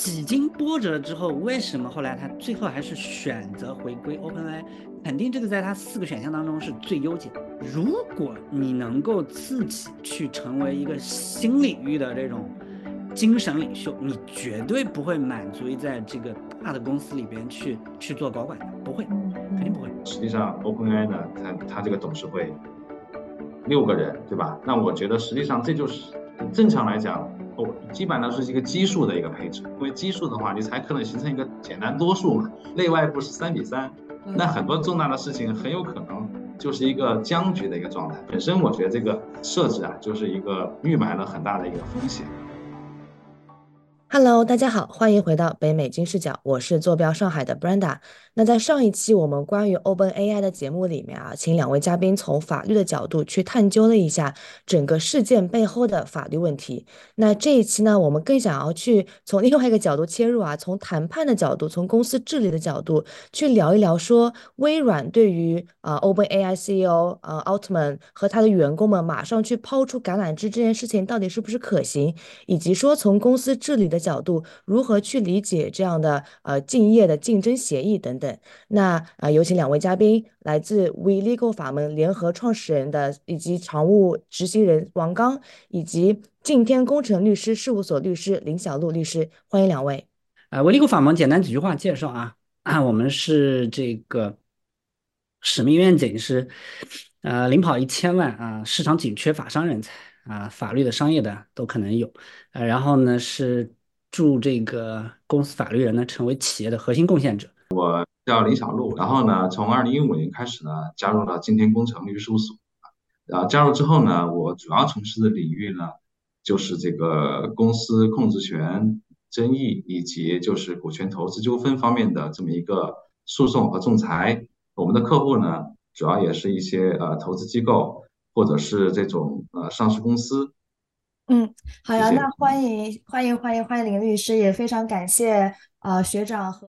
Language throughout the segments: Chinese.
几经波折之后，为什么后来他最后还是选择回归 OpenAI？肯定这个在他四个选项当中是最优解。如果你能够自己去成为一个新领域的这种精神领袖，你绝对不会满足于在这个大的公司里边去去做高管的，不会，肯定不会。实际上，OpenAI 呢，它它这个董事会六个人，对吧？那我觉得实际上这就是正常来讲。基本上是一个奇数的一个配置，因为奇数的话，你才可能形成一个简单多数嘛，内外部是三比三，那很多重大的事情很有可能就是一个僵局的一个状态。本身我觉得这个设置啊，就是一个预埋了很大的一个风险。Hello，大家好，欢迎回到北美金视角，我是坐标上海的 Brenda。那在上一期我们关于 Open AI 的节目里面啊，请两位嘉宾从法律的角度去探究了一下整个事件背后的法律问题。那这一期呢，我们更想要去从另外一个角度切入啊，从谈判的角度，从公司治理的角度去聊一聊，说微软对于啊 Open AI CEO 啊奥特曼和他的员工们马上去抛出橄榄枝这件事情到底是不是可行，以及说从公司治理的。角度如何去理解这样的呃竞业的竞争协议等等？那啊，有请两位嘉宾，来自 We Legal 法门联合创始人的以及常务执行人王刚，以及敬天工程律师事务所律师林小璐律师，欢迎两位。啊，We Legal 法门简单几句话介绍啊，啊，我们是这个使命愿景是呃领跑一千万啊，市场紧缺法商人才啊，法律的、商业的都可能有，呃，然后呢是。助这个公司法律人呢成为企业的核心贡献者。我叫林小璐，然后呢，从二零一五年开始呢，加入了今天工程律师事务所。然后加入之后呢，我主要从事的领域呢，就是这个公司控制权争议以及就是股权投资纠纷方面的这么一个诉讼和仲裁。我们的客户呢，主要也是一些呃投资机构或者是这种呃上市公司。嗯，好呀，那欢迎欢迎欢迎欢迎林律师，也非常感谢啊学长和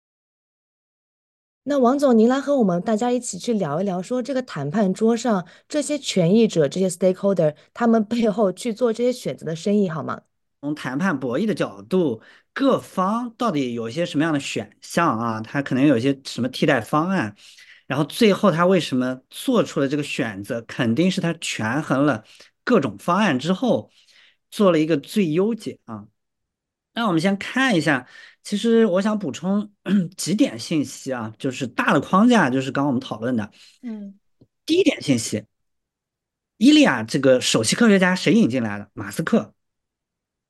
那王总，您来和我们大家一起去聊一聊，说这个谈判桌上这些权益者、这些 stakeholder 他们背后去做这些选择的生意好吗？从谈判博弈的角度，各方到底有一些什么样的选项啊？他可能有一些什么替代方案，然后最后他为什么做出了这个选择？肯定是他权衡了各种方案之后。做了一个最优解啊，那我们先看一下，其实我想补充 几点信息啊，就是大的框架就是刚刚我们讨论的，嗯，第一点信息，伊利亚这个首席科学家谁引进来的？马斯克，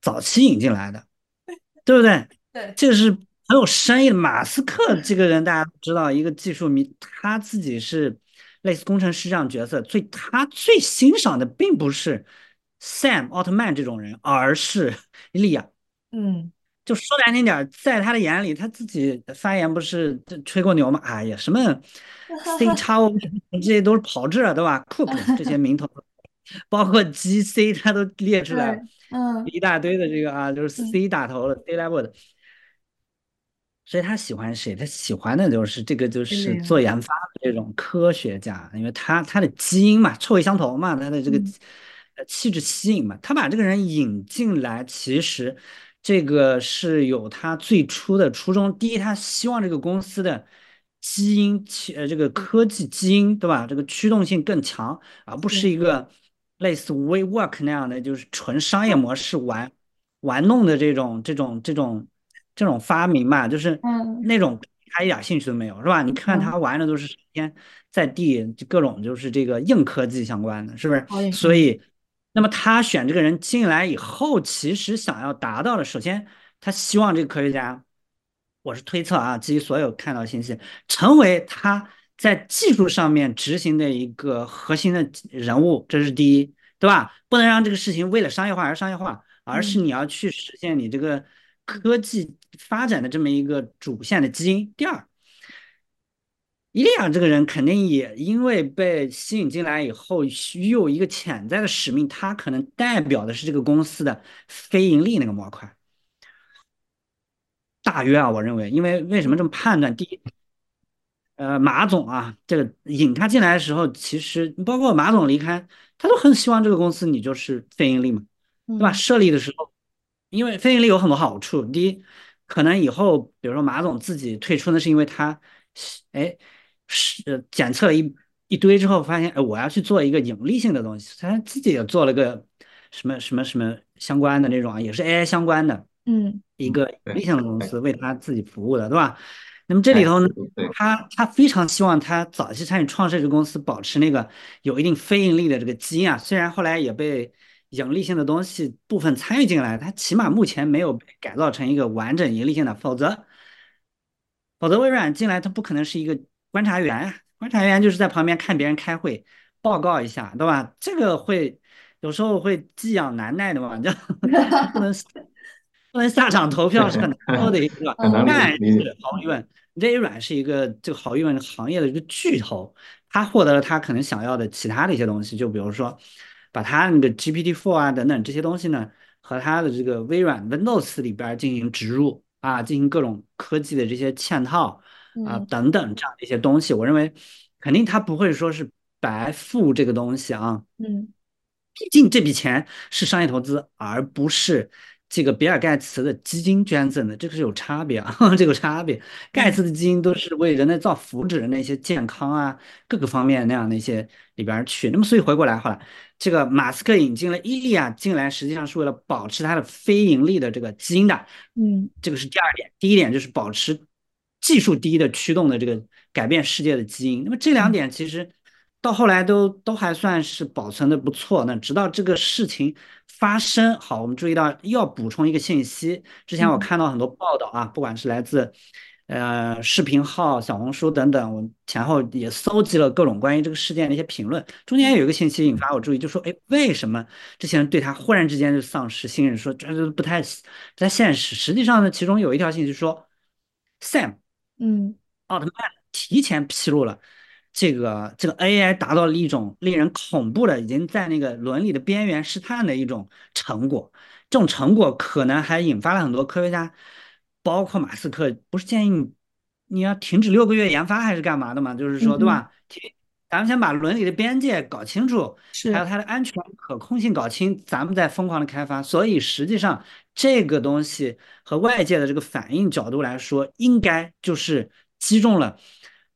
早期引进来的，对不对？对，这个是很有深意的。马斯克这个人大家都知道，一个技术迷，他自己是类似工程师这样角色，所以他最欣赏的并不是。Sam 奥特曼这种人，而是伊利亚。嗯，就说难听点，在他的眼里，他自己发言不是吹过牛吗？哎呀，什么 C 叉 O 这些都是炮制，对吧？Cook 这些名头，包括 GC 他都列出来，嗯，一大堆的这个啊，就是 C 打头的 C level 的。所以他喜欢谁？他喜欢的就是这个，就是做研发的这种科学家，因为他他的基因嘛，臭味相投嘛，他的这个。气质吸引嘛，他把这个人引进来，其实这个是有他最初的初衷。第一，他希望这个公司的基因，呃，这个科技基因，对吧？这个驱动性更强，而不是一个类似 WeWork 那样的，就是纯商业模式玩玩弄的这种这种这种这种发明嘛，就是那种他一点兴趣都没有，是吧？你看他玩的都是天在地，各种就是这个硬科技相关的，是不是？所以。那么他选这个人进来以后，其实想要达到的，首先他希望这个科学家，我是推测啊，基于所有看到信息，成为他在技术上面执行的一个核心的人物，这是第一，对吧？不能让这个事情为了商业化而商业化，而是你要去实现你这个科技发展的这么一个主线的基因。第二。伊利亚这个人肯定也因为被吸引进来以后，有一个潜在的使命，他可能代表的是这个公司的非盈利那个模块。大约啊，我认为，因为为什么这么判断？第一，呃，马总啊，这个引他进来的时候，其实包括马总离开，他都很希望这个公司你就是非盈利嘛，对吧？设立的时候，因为非盈利有很多好处，第一。可能以后比如说马总自己退出，那是因为他，哎，是检测了一一堆之后，发现哎，我要去做一个盈利性的东西，他自己也做了个什么什么什么相关的那种啊，也是 AI 相关的，嗯，一个盈利性的公司为他自己服务的，对吧？那么这里头呢，他他非常希望他早期参与创设这个公司，保持那个有一定非盈利的这个基因啊。虽然后来也被盈利性的东西部分参与进来，他起码目前没有被改造成一个完整盈利性的。否则，否则微软进来，它不可能是一个观察员呀。观察员就是在旁边看别人开会，报告一下，对吧？这个会有时候会寄养难耐的嘛，就 不能不能下场投票是很难 受的一个，但是毫无疑问。微软是一个这个毫无疑问行业的一个巨头，他获得了他可能想要的其他的一些东西，就比如说把他那个 GPT Four 啊等等这些东西呢，和他的这个微软 Windows 里边进行植入啊，进行各种科技的这些嵌套啊等等这样的一些东西，我认为肯定他不会说是白付这个东西啊，嗯，毕竟这笔钱是商业投资，而不是。这个比尔盖茨的基金捐赠的，这个是有差别啊，这个差别。盖茨的基金都是为人类造福祉的那些健康啊，各个方面那样的一些里边去。那么所以回过来，后来这个马斯克引进了伊利亚进来，实际上是为了保持它的非盈利的这个基因的。嗯，这个是第二点。第一点就是保持技术第一的驱动的这个改变世界的基因。那么这两点其实。到后来都都还算是保存的不错，那直到这个事情发生，好，我们注意到要补充一个信息。之前我看到很多报道啊，不管是来自呃视频号、小红书等等，我前后也搜集了各种关于这个事件的一些评论。中间有一个信息引发我注意，就说，哎，为什么这些人对他忽然之间就丧失信任？说这这不太不太现实。实际上呢，其中有一条信息说，Sam，嗯，奥特曼提前披露了。这个这个 AI 达到了一种令人恐怖的，已经在那个伦理的边缘试探的一种成果。这种成果可能还引发了很多科学家，包括马斯克，不是建议你你要停止六个月研发还是干嘛的嘛？就是说，对吧？咱们先把伦理的边界搞清楚，还有它的安全可控性搞清，咱们再疯狂的开发。所以实际上这个东西和外界的这个反应角度来说，应该就是击中了。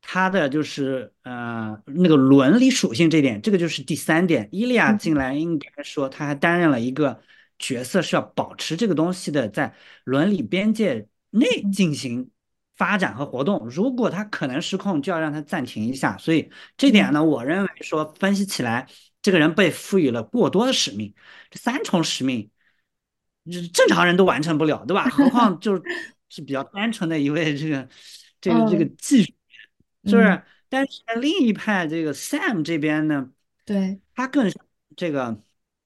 它的就是呃那个伦理属性这点，这个就是第三点。伊利亚进来应该说他还担任了一个角色，是要保持这个东西的在伦理边界内进行发展和活动。如果他可能失控，就要让他暂停一下。所以这点呢，我认为说分析起来，这个人被赋予了过多的使命，这三重使命，正常人都完成不了，对吧？何况 就是比较单纯的一位这个这个这个技术。是不是？但是另一派这个 Sam 这边呢，对，他更这个，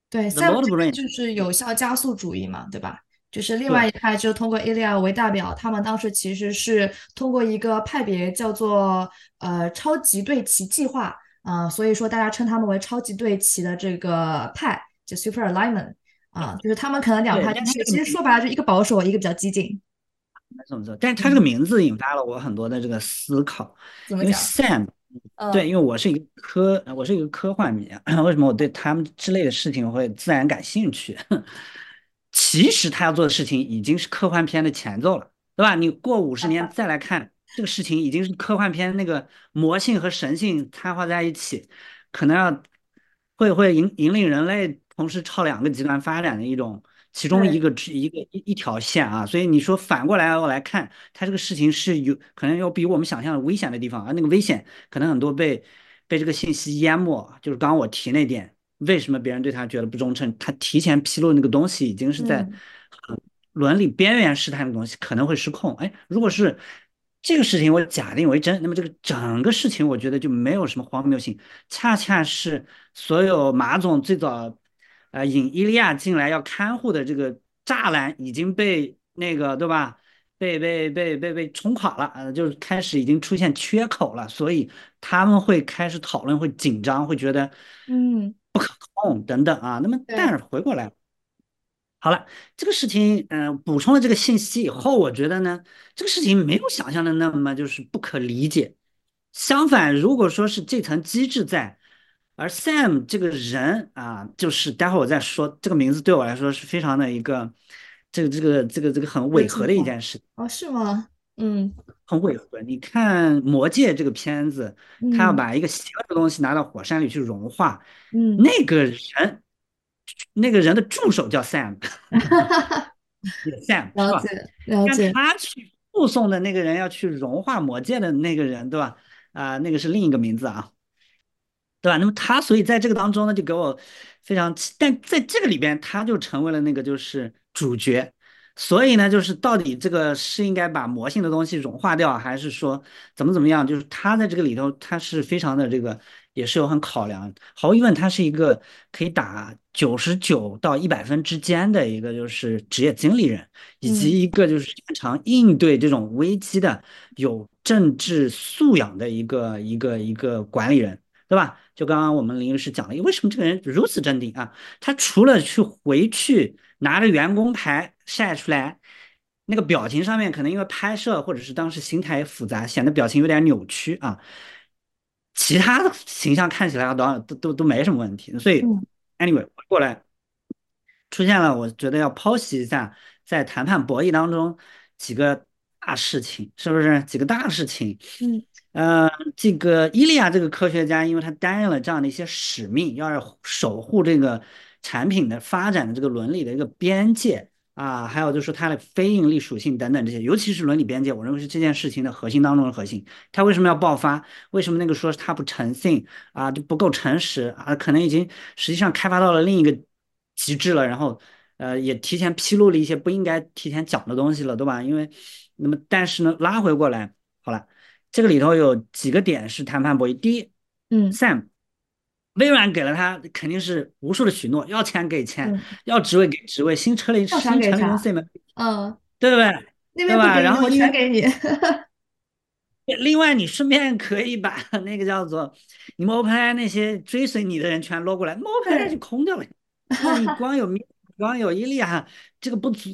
对，Sam 就是有效加速主义嘛，对吧？就是另外一派就通过 Ilya 为代表，他们当时其实是通过一个派别叫做呃超级对齐计划啊，所以说大家称他们为超级对齐的这个派，就 Super Alignment 啊，就是他们可能两派，其实说白了就一个保守，一个比较激进。没错没错，但是他这个名字引发了我很多的这个思考，因为 Sam，对，因为我是一个科，我是一个科幻迷，为什么我对他们之类的事情会自然感兴趣？其实他要做的事情已经是科幻片的前奏了，对吧？你过五十年再来看这个事情，已经是科幻片那个魔性和神性掺和在一起，可能要会会引引领人类同时朝两个极端发展的一种。其中一个一个一一条线啊，所以你说反过来我来看，它这个事情是有可能要比我们想象的危险的地方啊，那个危险可能很多被被这个信息淹没，就是刚刚我提那点，为什么别人对他觉得不忠诚？他提前披露那个东西已经是在伦理边缘试探的东西，可能会失控。哎，如果是这个事情我假定为真，那么这个整个事情我觉得就没有什么荒谬性，恰恰是所有马总最早。啊，引伊利亚进来要看护的这个栅栏已经被那个对吧？被被被被被冲垮了，呃，就是开始已经出现缺口了，所以他们会开始讨论，会紧张，会觉得嗯不可控等等啊。那么但是回过来，好了，这个事情嗯补充了这个信息以后，我觉得呢，这个事情没有想象的那么就是不可理解。相反，如果说是这层机制在。而 Sam 这个人啊，就是待会儿我再说这个名字，对我来说是非常的一个这个这个这个这个很违和的一件事。哦，是吗？嗯，很违和。你看《魔戒》这个片子，他要把一个邪恶的东西拿到火山里去融化，嗯，那个人，那个人的助手叫 Sam，Sam 了解了解。他去护送的那个人要去融化魔戒的那个人，对吧？啊，那个是另一个名字啊，对吧？那么他所以在这个当中呢，就给我非常，但在这个里边，他就成为了那个就是主角。所以呢，就是到底这个是应该把魔性的东西融化掉，还是说怎么怎么样？就是他在这个里头，他是非常的这个，也是有很考量。毫无疑问，他是一个可以打九十九到一百分之间的一个就是职业经理人，以及一个就是擅长应对这种危机的有政治素养的一个一个一个管理人，对吧？就刚刚我们林律师讲了，为什么这个人如此镇定啊？他除了去回去。拿着员工牌晒出来，那个表情上面可能因为拍摄或者是当时心态复杂，显得表情有点扭曲啊。其他的形象看起来都都都都没什么问题。所以，anyway 过来出现了，我觉得要剖析一下在谈判博弈当中几个大事情，是不是几个大事情？嗯，呃，这个伊利亚这个科学家，因为他担任了这样的一些使命，要是守护这个。产品的发展的这个伦理的一个边界啊，还有就是它的非盈利属性等等这些，尤其是伦理边界，我认为是这件事情的核心当中的核心。它为什么要爆发？为什么那个说它不诚信啊，就不够诚实啊？可能已经实际上开发到了另一个极致了，然后呃也提前披露了一些不应该提前讲的东西了，对吧？因为那么但是呢，拉回过来好了，这个里头有几个点是谈判博弈。第一，嗯，Sam。微软给了他肯定是无数的许诺，要钱给钱，要职位给职位，新成立新成立公司们，嗯，对不对？对吧？然后全给你。另外，你顺便可以把那个叫做你们 OpenAI 那些追随你的人全捞过来，OpenAI 就空掉了。你 光有光有伊利亚，这个不足，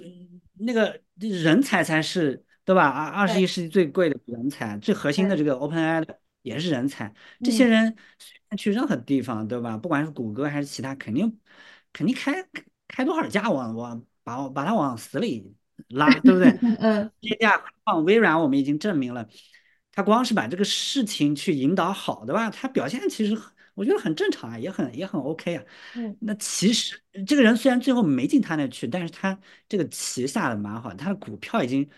那个人才才是对吧？二二十一世纪最贵的人才，最核心的这个 OpenAI 的也是人才，这些人。去任何地方，对吧？不管是谷歌还是其他，肯定肯定开开多少价往往把我把他往死里拉，对不对？嗯。这价放微软，我们已经证明了，他光是把这个事情去引导好，对吧？他表现其实我觉得很正常啊，也很也很 OK 啊。嗯。那其实这个人虽然最后没进他那去，但是他这个棋下的蛮好，他的股票已经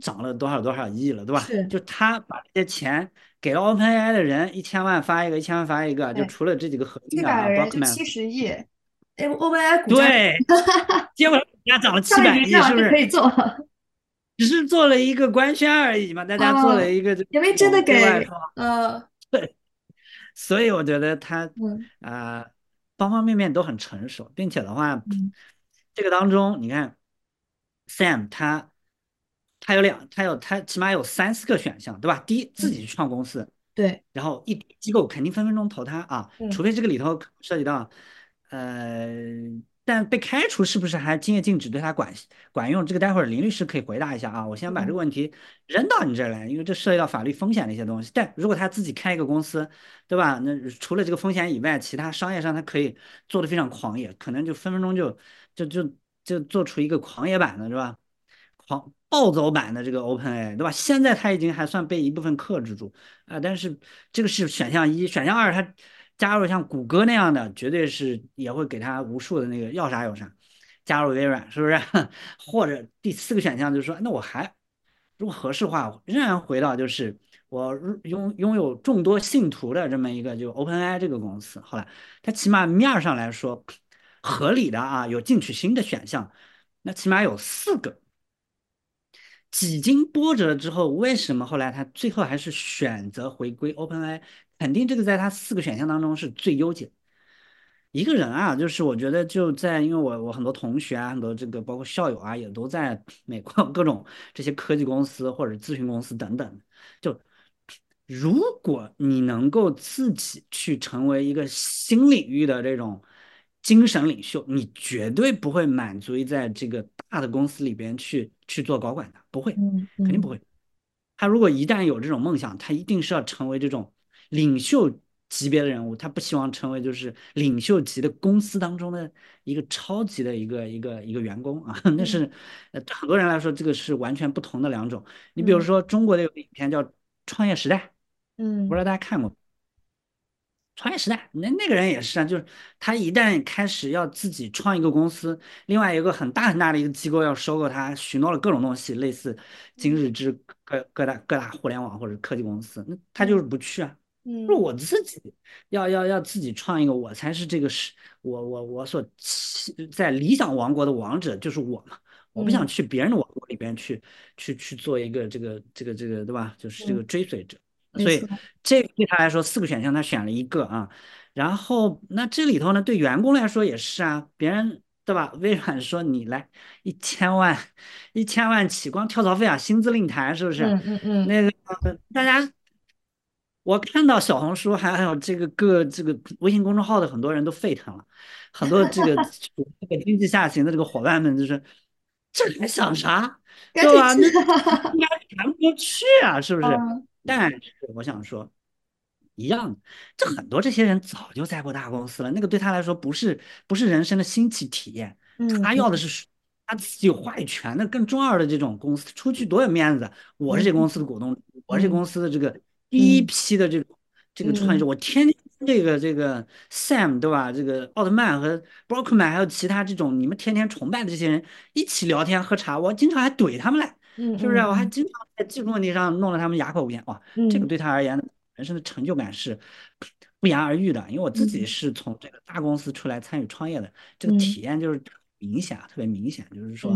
涨了多少多少亿了，对吧？是。就他把这些钱。给了 OpenAI 的人一千万发一个，一千万发一个，就除了这几个核心的啊，包括七十亿，哎，OpenAI 股价对，结果股价涨了七百亿，是不是？可以做，只是做了一个官宣而已嘛，大家做了一个，因为真的给，呃，对，所以我觉得他啊，方方面面都很成熟，并且的话，这个当中你看，Sam 他。他有两，他有他起码有三四个选项，对吧？第一，自己去创公司，对，然后一机构肯定分分钟投他啊，除非这个里头涉及到，呃，但被开除是不是还今夜禁止对他管管用？这个待会儿林律师可以回答一下啊。我先把这个问题扔到你这儿来，因为这涉及到法律风险的一些东西。但如果他自己开一个公司，对吧？那除了这个风险以外，其他商业上他可以做的非常狂野，可能就分分钟就就就就做出一个狂野版的，是吧？狂。暴走版的这个 OpenAI，对吧？现在它已经还算被一部分克制住啊，但是这个是选项一，选项二，它加入像谷歌那样的，绝对是也会给它无数的那个要啥有啥，加入微软是不是？或者第四个选项就是说，那我还如果合适的话，仍然回到就是我拥拥有众多信徒的这么一个就 OpenAI 这个公司，好了，它起码面上来说合理的啊，有进取心的选项，那起码有四个。几经波折之后，为什么后来他最后还是选择回归 OpenAI？肯定这个在他四个选项当中是最优解。一个人啊，就是我觉得就在，因为我我很多同学啊，很多这个包括校友啊，也都在 美国各种这些科技公司或者咨询公司等等。就如果你能够自己去成为一个新领域的这种。精神领袖，你绝对不会满足于在这个大的公司里边去去做高管的，不会，肯定不会。他如果一旦有这种梦想，他一定是要成为这种领袖级别的人物，他不希望成为就是领袖级的公司当中的一个超级的一个一个一个员工啊，那是呃很多人来说这个是完全不同的两种。你比如说中国的有个影片叫《创业时代》，嗯，不知道大家看过。创业时代，那那个人也是啊，就是他一旦开始要自己创一个公司，另外一个很大很大的一个机构要收购他，许诺了各种东西，类似今日之各各大各大互联网或者科技公司，那他就是不去啊。嗯，说我自己要要要自己创一个，我才是这个是，我我我所在理想王国的王者就是我嘛，我不想去别人的王国里边去去去做一个这个这个这个对吧？就是这个追随者。所以这对他来说，四个选项他选了一个啊，然后那这里头呢，对员工来说也是啊，别人对吧？微软说你来一千万，一千万起，光跳槽费啊，薪资另谈，是不是？嗯嗯嗯。那个大家，我看到小红书还有这个各这个微信公众号的很多人都沸腾了，很多这个 这个经济下行的这个伙伴们就是，这还想啥？对吧？那应该谈不过去啊，是不是？但是我想说，一样的，这很多这些人早就在过大公司了，那个对他来说不是不是人生的新奇体验，他要的是他自己有话语权的更重要的这种公司，出去多有面子。我是这公司的股东，我是这公司的这个第一批的这种这个创业者，我天天这个这个 Sam 对吧？这个奥特曼和 Brockman 还有其他这种你们天天崇拜的这些人一起聊天喝茶，我经常还怼他们嘞。是不是？我还经常在技术问题上弄得他们哑口无言。哇，这个对他而言，人生的成就感是不言而喻的。因为我自己是从这个大公司出来参与创业的，这个体验就是明显，特别明显。就是说，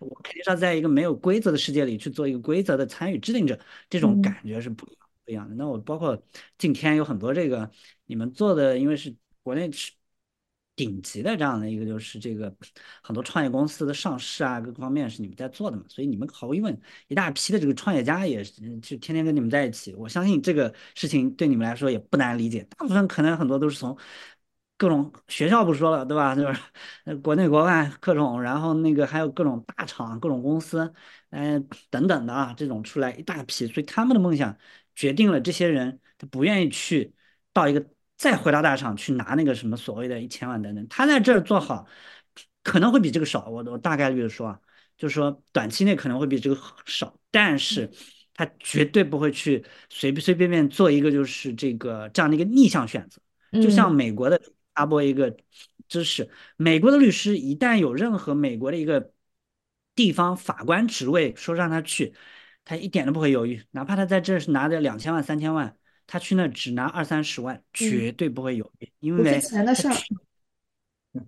我肯定是要在一个没有规则的世界里去做一个规则的参与制定者，这种感觉是不一样不一样的。那我包括今天有很多这个你们做的，因为是国内是。顶级的这样的一个就是这个很多创业公司的上市啊，各方面是你们在做的嘛，所以你们毫无疑问一大批的这个创业家也是就天天跟你们在一起，我相信这个事情对你们来说也不难理解。大部分可能很多都是从各种学校不说了，对吧？就是国内国外各种，然后那个还有各种大厂、各种公司，嗯等等的啊，这种出来一大批，所以他们的梦想决定了这些人他不愿意去到一个。再回到大厂去拿那个什么所谓的一千万等等，他在这儿做好，可能会比这个少。我我大概率的说啊，就是说短期内可能会比这个少，但是他绝对不会去随随便便做一个就是这个这样的一个逆向选择。就像美国的阿波一个知识，美国的律师一旦有任何美国的一个地方法官职位说让他去，他一点都不会犹豫，哪怕他在这是拿着两千万三千万。他去那只拿二三十万，绝对不会犹豫，因为不是钱的事儿，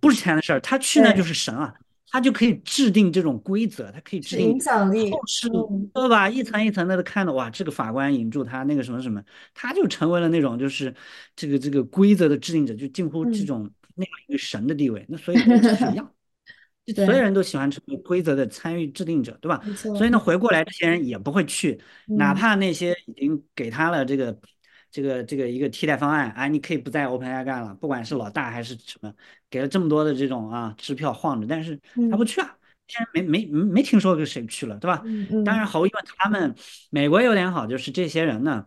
不是钱的事儿。他去那就是神啊，他就可以制定这种规则，他可以制定影响力，是，对吧？一层一层的看的，哇，这个法官引住他那个什么什么，他就成为了那种就是这个这个规则的制定者，就近乎这种那样一个神的地位。那所以是一样，所有人都喜欢成为规则的参与制定者，对吧？所以呢，回过来这些人也不会去，哪怕那些已经给他了这个。这个这个一个替代方案啊，你可以不在 OpenAI 干了，不管是老大还是什么，给了这么多的这种啊支票晃着，但是他不去啊，现在没没没听说过谁去了，对吧？当然毫无疑问，他们美国有点好，就是这些人呢，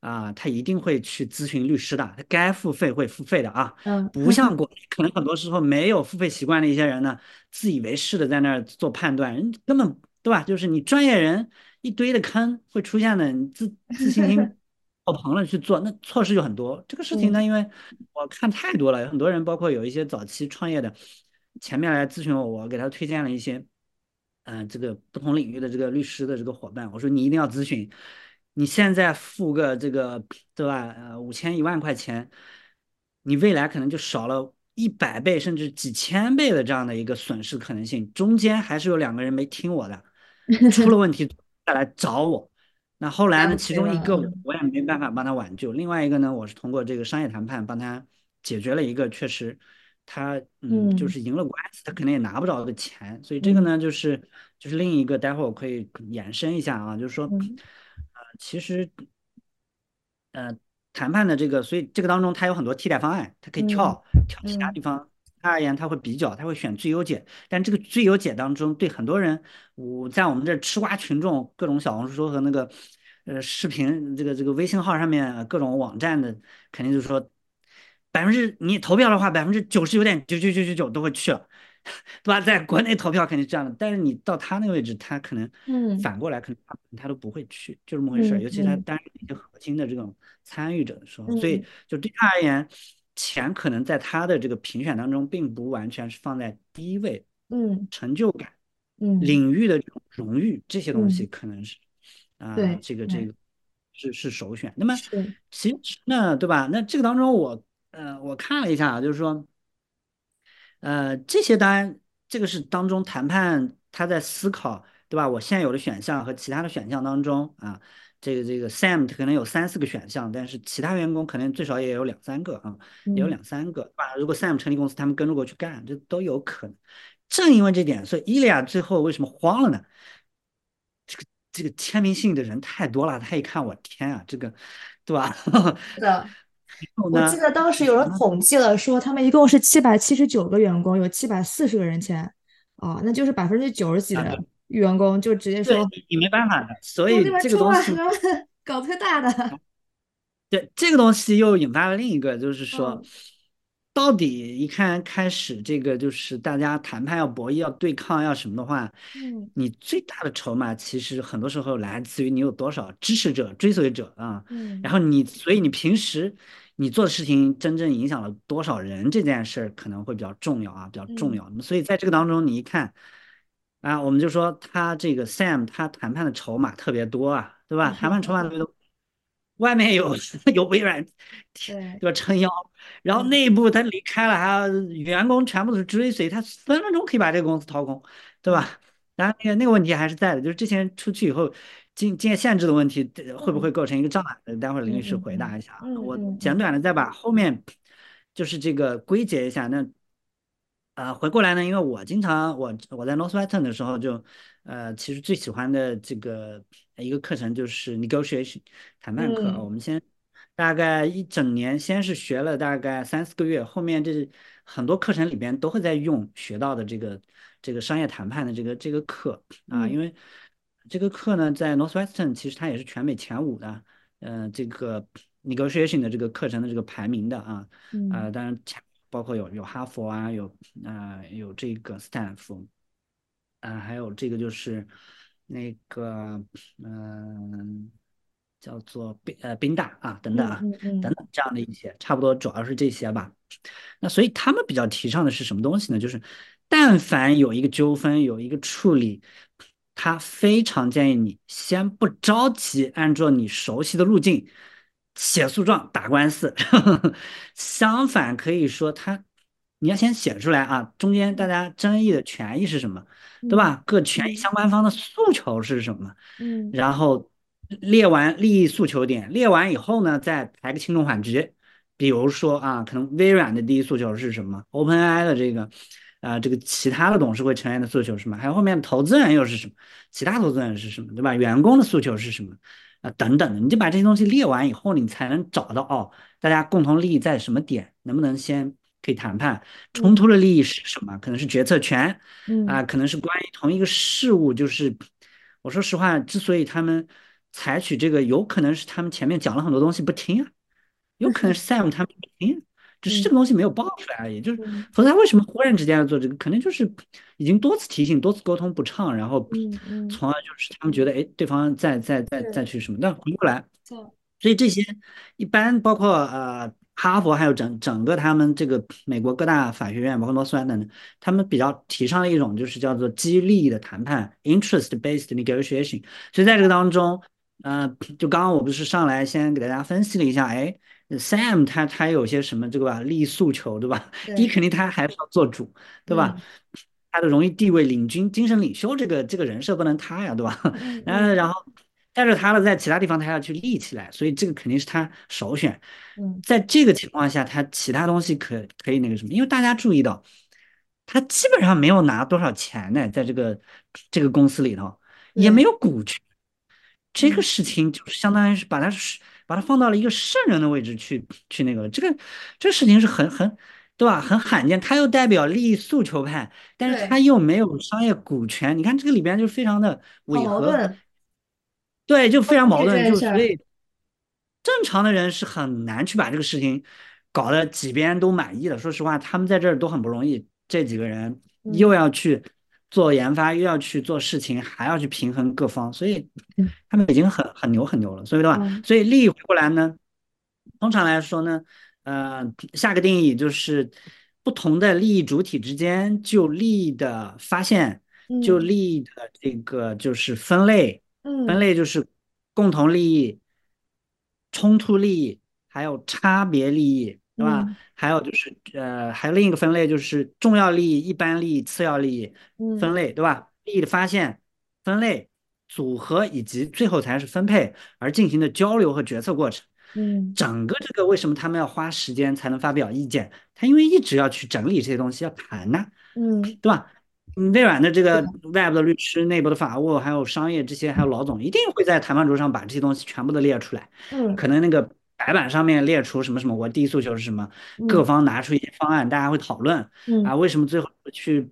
啊，他一定会去咨询律师的，他该付费会付费的啊，不像国内可能很多时候没有付费习惯的一些人呢，自以为是的在那儿做判断，人根本对吧？就是你专业人一堆的坑会出现的，你自自信心。爆棚了去做，那错失就很多。这个事情呢，因为我看太多了，有很多人包括有一些早期创业的，前面来咨询我，我给他推荐了一些，嗯，这个不同领域的这个律师的这个伙伴，我说你一定要咨询，你现在付个这个对吧？呃，五千一万块钱，你未来可能就少了一百倍甚至几千倍的这样的一个损失可能性。中间还是有两个人没听我的，出了问题再来找我。那后来呢？其中一个我也没办法帮他挽救，另外一个呢，我是通过这个商业谈判帮他解决了一个确实他嗯就是赢了官司，他肯定也拿不着这个钱，所以这个呢就是就是另一个，待会儿我可以延伸一下啊，就是说呃其实呃谈判的这个，所以这个当中它有很多替代方案，它可以跳跳其他地方。他而言，他会比较，他会选最优解。但这个最优解当中，对很多人，我在我们这吃瓜群众，各种小红书和那个呃视频这个这个微信号上面各种网站的，肯定就是说百分之你投票的话，百分之九十九点九九九九九都会去了，对吧？在国内投票肯定是这样的，但是你到他那个位置，他可能反过来可能他都不会去，就这么回事。尤其他担任一些核心的这种参与者的时候，所以就对他而言，钱可能在他的这个评选当中，并不完全是放在第一位。嗯，成就感。嗯，领域的荣誉这些东西可能是啊，对，这个这个是是首选。那么其实呢，对吧？那这个当中我呃我看了一下，就是说呃这些当然这个是当中谈判他在思考，对吧？我现有的选项和其他的选项当中啊，这个这个 Sam 可能有三四个选项，但是其他员工可能最少也有两三个啊，也有两三个，对吧？如果 Sam 成立公司，他们跟着过去干，这都有可能。正因为这点，所以伊利亚最后为什么慌了呢？这个这个签名信的人太多了，他一看，我天啊，这个，对吧？是的。我记得当时有人统计了，说他们一共是七百七十九个员工，有七百四十个人签，哦，那就是百分之九十几的员工就直接说你没办法的，所以这个东西搞特大的。对，这个东西又引发了另一个，就是说。到底一看开始这个就是大家谈判要博弈要对抗要什么的话，嗯，你最大的筹码其实很多时候来自于你有多少支持者追随者啊，嗯，然后你所以你平时你做的事情真正影响了多少人这件事儿可能会比较重要啊，比较重要。所以在这个当中你一看啊，我们就说他这个 Sam 他谈判的筹码特别多啊，对吧？谈判筹码特别多。外面有 有微软，对吧？撑腰，然后内部他离开了，还有员工全部都是追随他，分分钟可以把这个公司掏空，对吧？当然那个那个问题还是在的，就是这些人出去以后，经经验限制的问题会不会构成一个障碍？待会儿林律师回答一下啊。我简短的再把后面就是这个归结一下。那啊，回过来呢，因为我经常我我在 Northwestern 的时候就。呃，其实最喜欢的这个一个课程就是 negotiation 谈判课。我们先大概一整年，先是学了大概三四个月，后面这很多课程里边都会在用学到的这个这个商业谈判的这个这个课啊。因为这个课呢，在 Northwestern 其实它也是全美前五的，嗯，这个 negotiation 的这个课程的这个排名的啊。啊，当然包括有有哈佛啊，有啊有这个斯坦福。啊，还有这个就是那个，嗯，叫做宾呃宾大啊，等等啊，等等这样的一些，差不多主要是这些吧。那所以他们比较提倡的是什么东西呢？就是但凡有一个纠纷，有一个处理，他非常建议你先不着急，按照你熟悉的路径写诉状、打官司。相反，可以说他。你要先写出来啊，中间大家争议的权益是什么，对吧？各权益相关方的诉求是什么？嗯，然后列完利益诉求点，列完以后呢，再排个轻重缓急。比如说啊，可能微软的第一诉求是什么？OpenAI 的这个啊，这个其他的董事会成员的诉求是什么？还有后面投资人又是什么？其他投资人是什么？对吧？员工的诉求是什么？啊，等等的，你就把这些东西列完以后，你才能找到哦，大家共同利益在什么点，能不能先？可以谈判冲突的利益是什么？可能是决策权，啊，可能是关于同一个事物。就是我说实话，之所以他们采取这个，有可能是他们前面讲了很多东西不听啊，有可能是 Sam 他们不听，只是这个东西没有爆出来而已。就是，否则他为什么忽然之间要做这个？可能就是已经多次提醒、多次沟通不畅，然后从而就是他们觉得，哎，对方再再再再去什么？但回过来，所以这些一般包括呃。哈佛还有整整个他们这个美国各大法学院，包括诺斯湾等，他们比较提倡的一种就是叫做激励的谈判 （interest-based negotiation）。所以在这个当中，呃，就刚刚我不是上来先给大家分析了一下，哎，Sam 他他有些什么这个吧利益诉求，对吧？第一，肯定他还是要做主，对吧？他的荣誉地位、领军、精神领袖这个这个人设不能塌呀，对吧？然后然后。带着他了，在其他地方他要去立起来，所以这个肯定是他首选。嗯，在这个情况下，他其他东西可可以那个什么？因为大家注意到，他基本上没有拿多少钱呢，在这个这个公司里头也没有股权，这个事情就是相当于是把他把他放到了一个圣人的位置去去那个，这个这个事情是很很对吧？很罕见。他又代表利益诉求派，但是他又没有商业股权，你看这个里边就非常的违和。对，就非常矛盾，就所以正常的人是很难去把这个事情搞得几边都满意的。说实话，他们在这儿都很不容易，这几个人又要去做研发，又要去做事情，还要去平衡各方，所以他们已经很很牛很牛了。所以的话，所以利益回过来呢，通常来说呢，呃，下个定义就是不同的利益主体之间就利益的发现，就利益的这个就是分类。分类就是共同利益、冲突利益，还有差别利益，对吧？还有就是呃，还有另一个分类就是重要利益、一般利益、次要利益分类，对吧？利益的发现、分类、组合以及最后才是分配而进行的交流和决策过程。嗯，整个这个为什么他们要花时间才能发表意见？他因为一直要去整理这些东西，要谈呐，嗯，对吧？微软的这个外部的律师、内部的法务，还有商业这些，还有老总，一定会在谈判桌上把这些东西全部都列出来。嗯，可能那个白板上面列出什么什么，我第一诉求是什么，各方拿出一些方案，大家会讨论。嗯啊，为什么最后去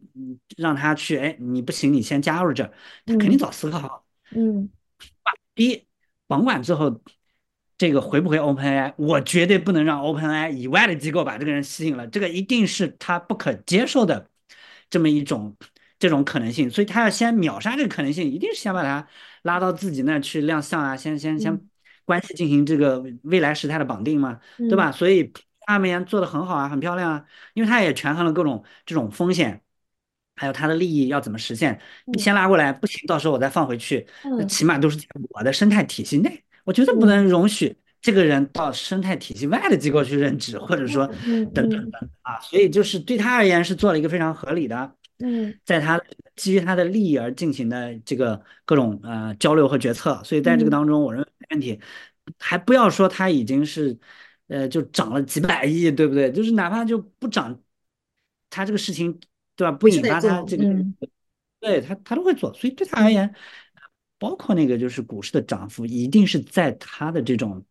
让他去？哎，你不行，你先加入这儿，他肯定早思考好。嗯，第一，甭管最后这个回不回 OpenAI，我绝对不能让 OpenAI 以外的机构把这个人吸引了，这个一定是他不可接受的。这么一种这种可能性，所以他要先秒杀这个可能性，一定是先把他拉到自己那去亮相啊，先先先关系进行这个未来时态的绑定嘛，对吧？所以他们做的很好啊，很漂亮啊，因为他也权衡了各种这种风险，还有他的利益要怎么实现。你先拉过来不行，到时候我再放回去，那起码都是在我的生态体系内，我绝对不能容许。这个人到生态体系外的机构去任职，或者说等等等啊，所以就是对他而言是做了一个非常合理的，嗯，在他基于他的利益而进行的这个各种呃交流和决策，所以在这个当中，我认为没问题。还不要说他已经是呃就涨了几百亿，对不对？就是哪怕就不涨，他这个事情对吧？不引发他这个，对他他都会做，所以对他而言。包括那个就是股市的涨幅，一定是在他的这种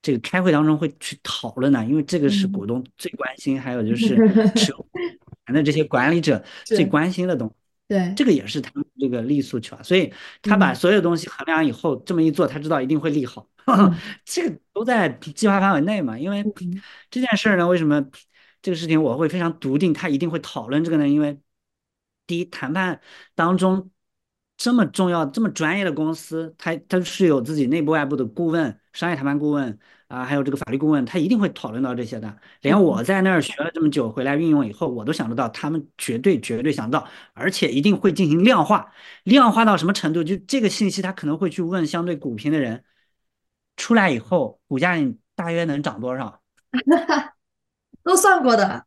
这个开会当中会去讨论的，因为这个是股东最关心，还有就是 持有的这些管理者最关心的东西。对，这个也是他们这个利诉求啊，所以他把所有东西衡量以后这么一做，他知道一定会利好，这个都在计划范围内嘛。因为这件事儿呢，为什么这个事情我会非常笃定他一定会讨论这个呢？因为第一，谈判当中。这么重要、这么专业的公司，他他是有自己内部、外部的顾问、商业谈判顾问啊，还有这个法律顾问，他一定会讨论到这些的。连我在那儿学了这么久，回来运用以后，我都想得到，他们绝对绝对想到，而且一定会进行量化。量化到什么程度？就这个信息，他可能会去问相对股评的人，出来以后股价大约能涨多少？都算过的，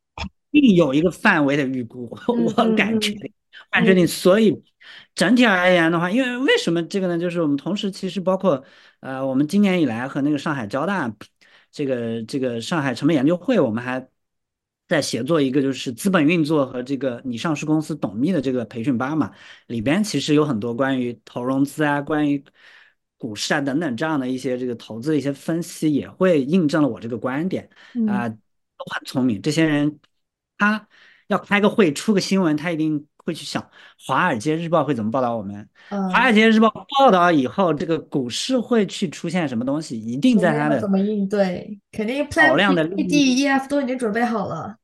并有一个范围的预估，我敢确定，敢确定。所以。整体而言的话，因为为什么这个呢？就是我们同时其实包括，呃，我们今年以来和那个上海交大，这个这个上海成本研究会，我们还在协作一个就是资本运作和这个你上市公司董秘的这个培训班嘛，里边其实有很多关于投融资啊、关于股市啊等等这样的一些这个投资的一些分析，也会印证了我这个观点啊，都很聪明。这些人他要开个会出个新闻，他一定。会去想《华尔街日报》会怎么报道我们，《华尔街日报》报道以后，这个股市会去出现什么东西，一定在他的怎么应对，肯定少量的 P D E F 都已经准备好了。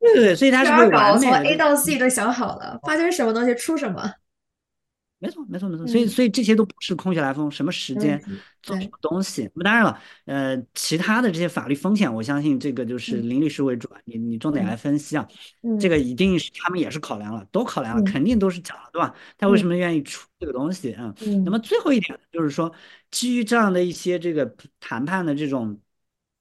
对对对，所以他是会完美的。从 A 到 C 都想好了，发生什么东西出什么。没错，没错，没错。所以，所以这些都不是空穴来风，什么时间做什么东西。那当然了，呃，其他的这些法律风险，我相信这个就是林律师为主，你你重点来分析啊。这个一定是他们也是考量了，都考量了，肯定都是讲了，对吧？他为什么愿意出这个东西嗯？那么最后一点就是说，基于这样的一些这个谈判的这种，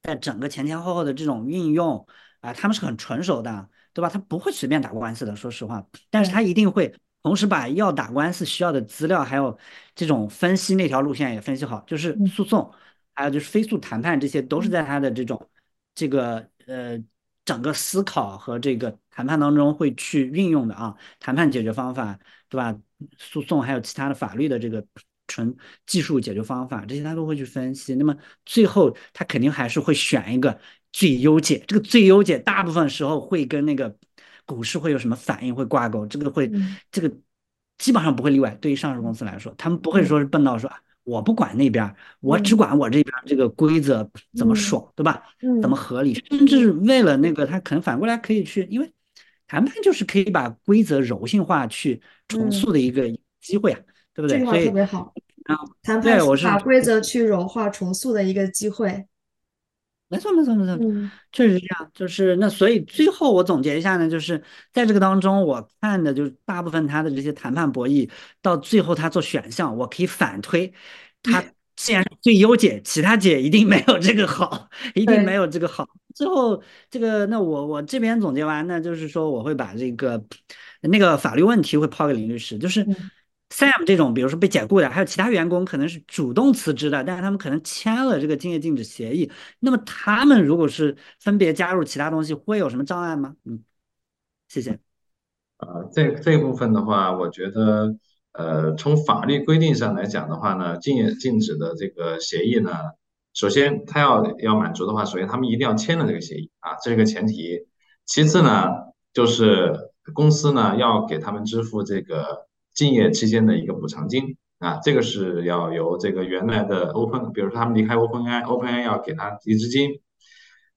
在整个前前后后的这种运用啊，他们是很纯熟的，对吧？他不会随便打官司的，说实话。但是他一定会。同时把要打官司需要的资料，还有这种分析那条路线也分析好，就是诉讼，还有就是非诉谈判，这些都是在他的这种这个呃整个思考和这个谈判当中会去运用的啊，谈判解决方法，对吧？诉讼还有其他的法律的这个纯技术解决方法，这些他都会去分析。那么最后他肯定还是会选一个最优解，这个最优解大部分时候会跟那个。股市会有什么反应？会挂钩，这个会，这个基本上不会例外。对于上市公司来说，他们不会说是笨到说我不管那边，我只管我这边这个规则怎么爽，对吧？怎么合理？甚至为了那个，他可能反过来可以去，因为谈判就是可以把规则柔性化去重塑的一个机会啊，对不对？这句话特别好。谈判把规则去柔化重塑的一个机会。没错，没错，没错，确实是这样。就是那，所以最后我总结一下呢，就是在这个当中，我看的就是大部分他的这些谈判博弈，到最后他做选项，我可以反推，他 既然是最优解，其他解一定没有这个好，一定没有这个好。最后这个，那我我这边总结完呢，就是说我会把这个那个法律问题会抛给林律师，就是。Sam 这种，比如说被解雇的，还有其他员工可能是主动辞职的，但是他们可能签了这个竞业禁止协议。那么他们如果是分别加入其他东西，会有什么障碍吗？嗯，谢谢。呃，这这部分的话，我觉得，呃，从法律规定上来讲的话呢，竞业禁止的这个协议呢，首先他要要满足的话，首先他们一定要签了这个协议啊，这是个前提。其次呢，就是公司呢要给他们支付这个。竞业期间的一个补偿金啊，这个是要由这个原来的 Open，比如说他们离开 OpenAI，OpenAI 要给他离职金。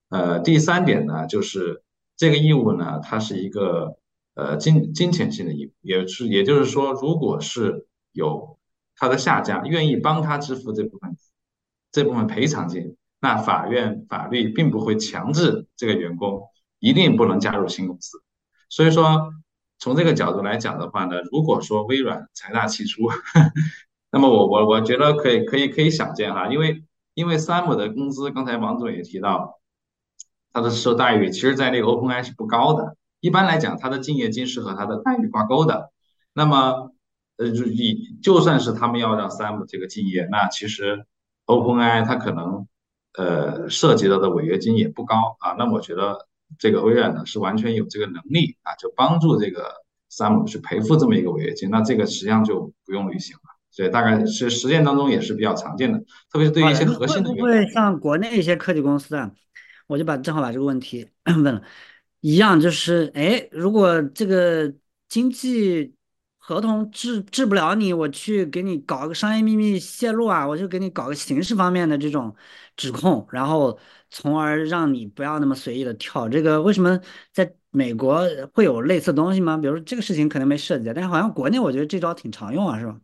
呃，第三点呢，就是这个义务呢，它是一个呃金金钱性的义务，也是也就是说，如果是有他的下家愿意帮他支付这部分这部分赔偿金，那法院法律并不会强制这个员工一定不能加入新公司，所以说。从这个角度来讲的话呢，如果说微软财大气粗，那么我我我觉得可以可以可以想见哈，因为因为 Sam 的工资，刚才王总也提到，他的受待遇其实在那个 OpenAI 是不高的。一般来讲，他的敬业金是和他的待遇挂钩的。那么，呃，就以就算是他们要让 Sam 这个敬业，那其实 OpenAI 它可能呃涉及到的违约金也不高啊。那我觉得。这个微软呢是完全有这个能力啊，就帮助这个 Sam 去赔付这么一个违约金，那这个实际上就不用履行了。所以大概是实践当中也是比较常见的，特别是对于一些核心的。会不会像国内一些科技公司啊？我就把正好把这个问题 问了，一样就是哎，如果这个经济。合同治治不了你，我去给你搞个商业秘密泄露啊，我就给你搞个刑事方面的这种指控，然后从而让你不要那么随意的跳。这个为什么在美国会有类似东西吗？比如这个事情可能没涉及，但是好像国内我觉得这招挺常用啊，是吧？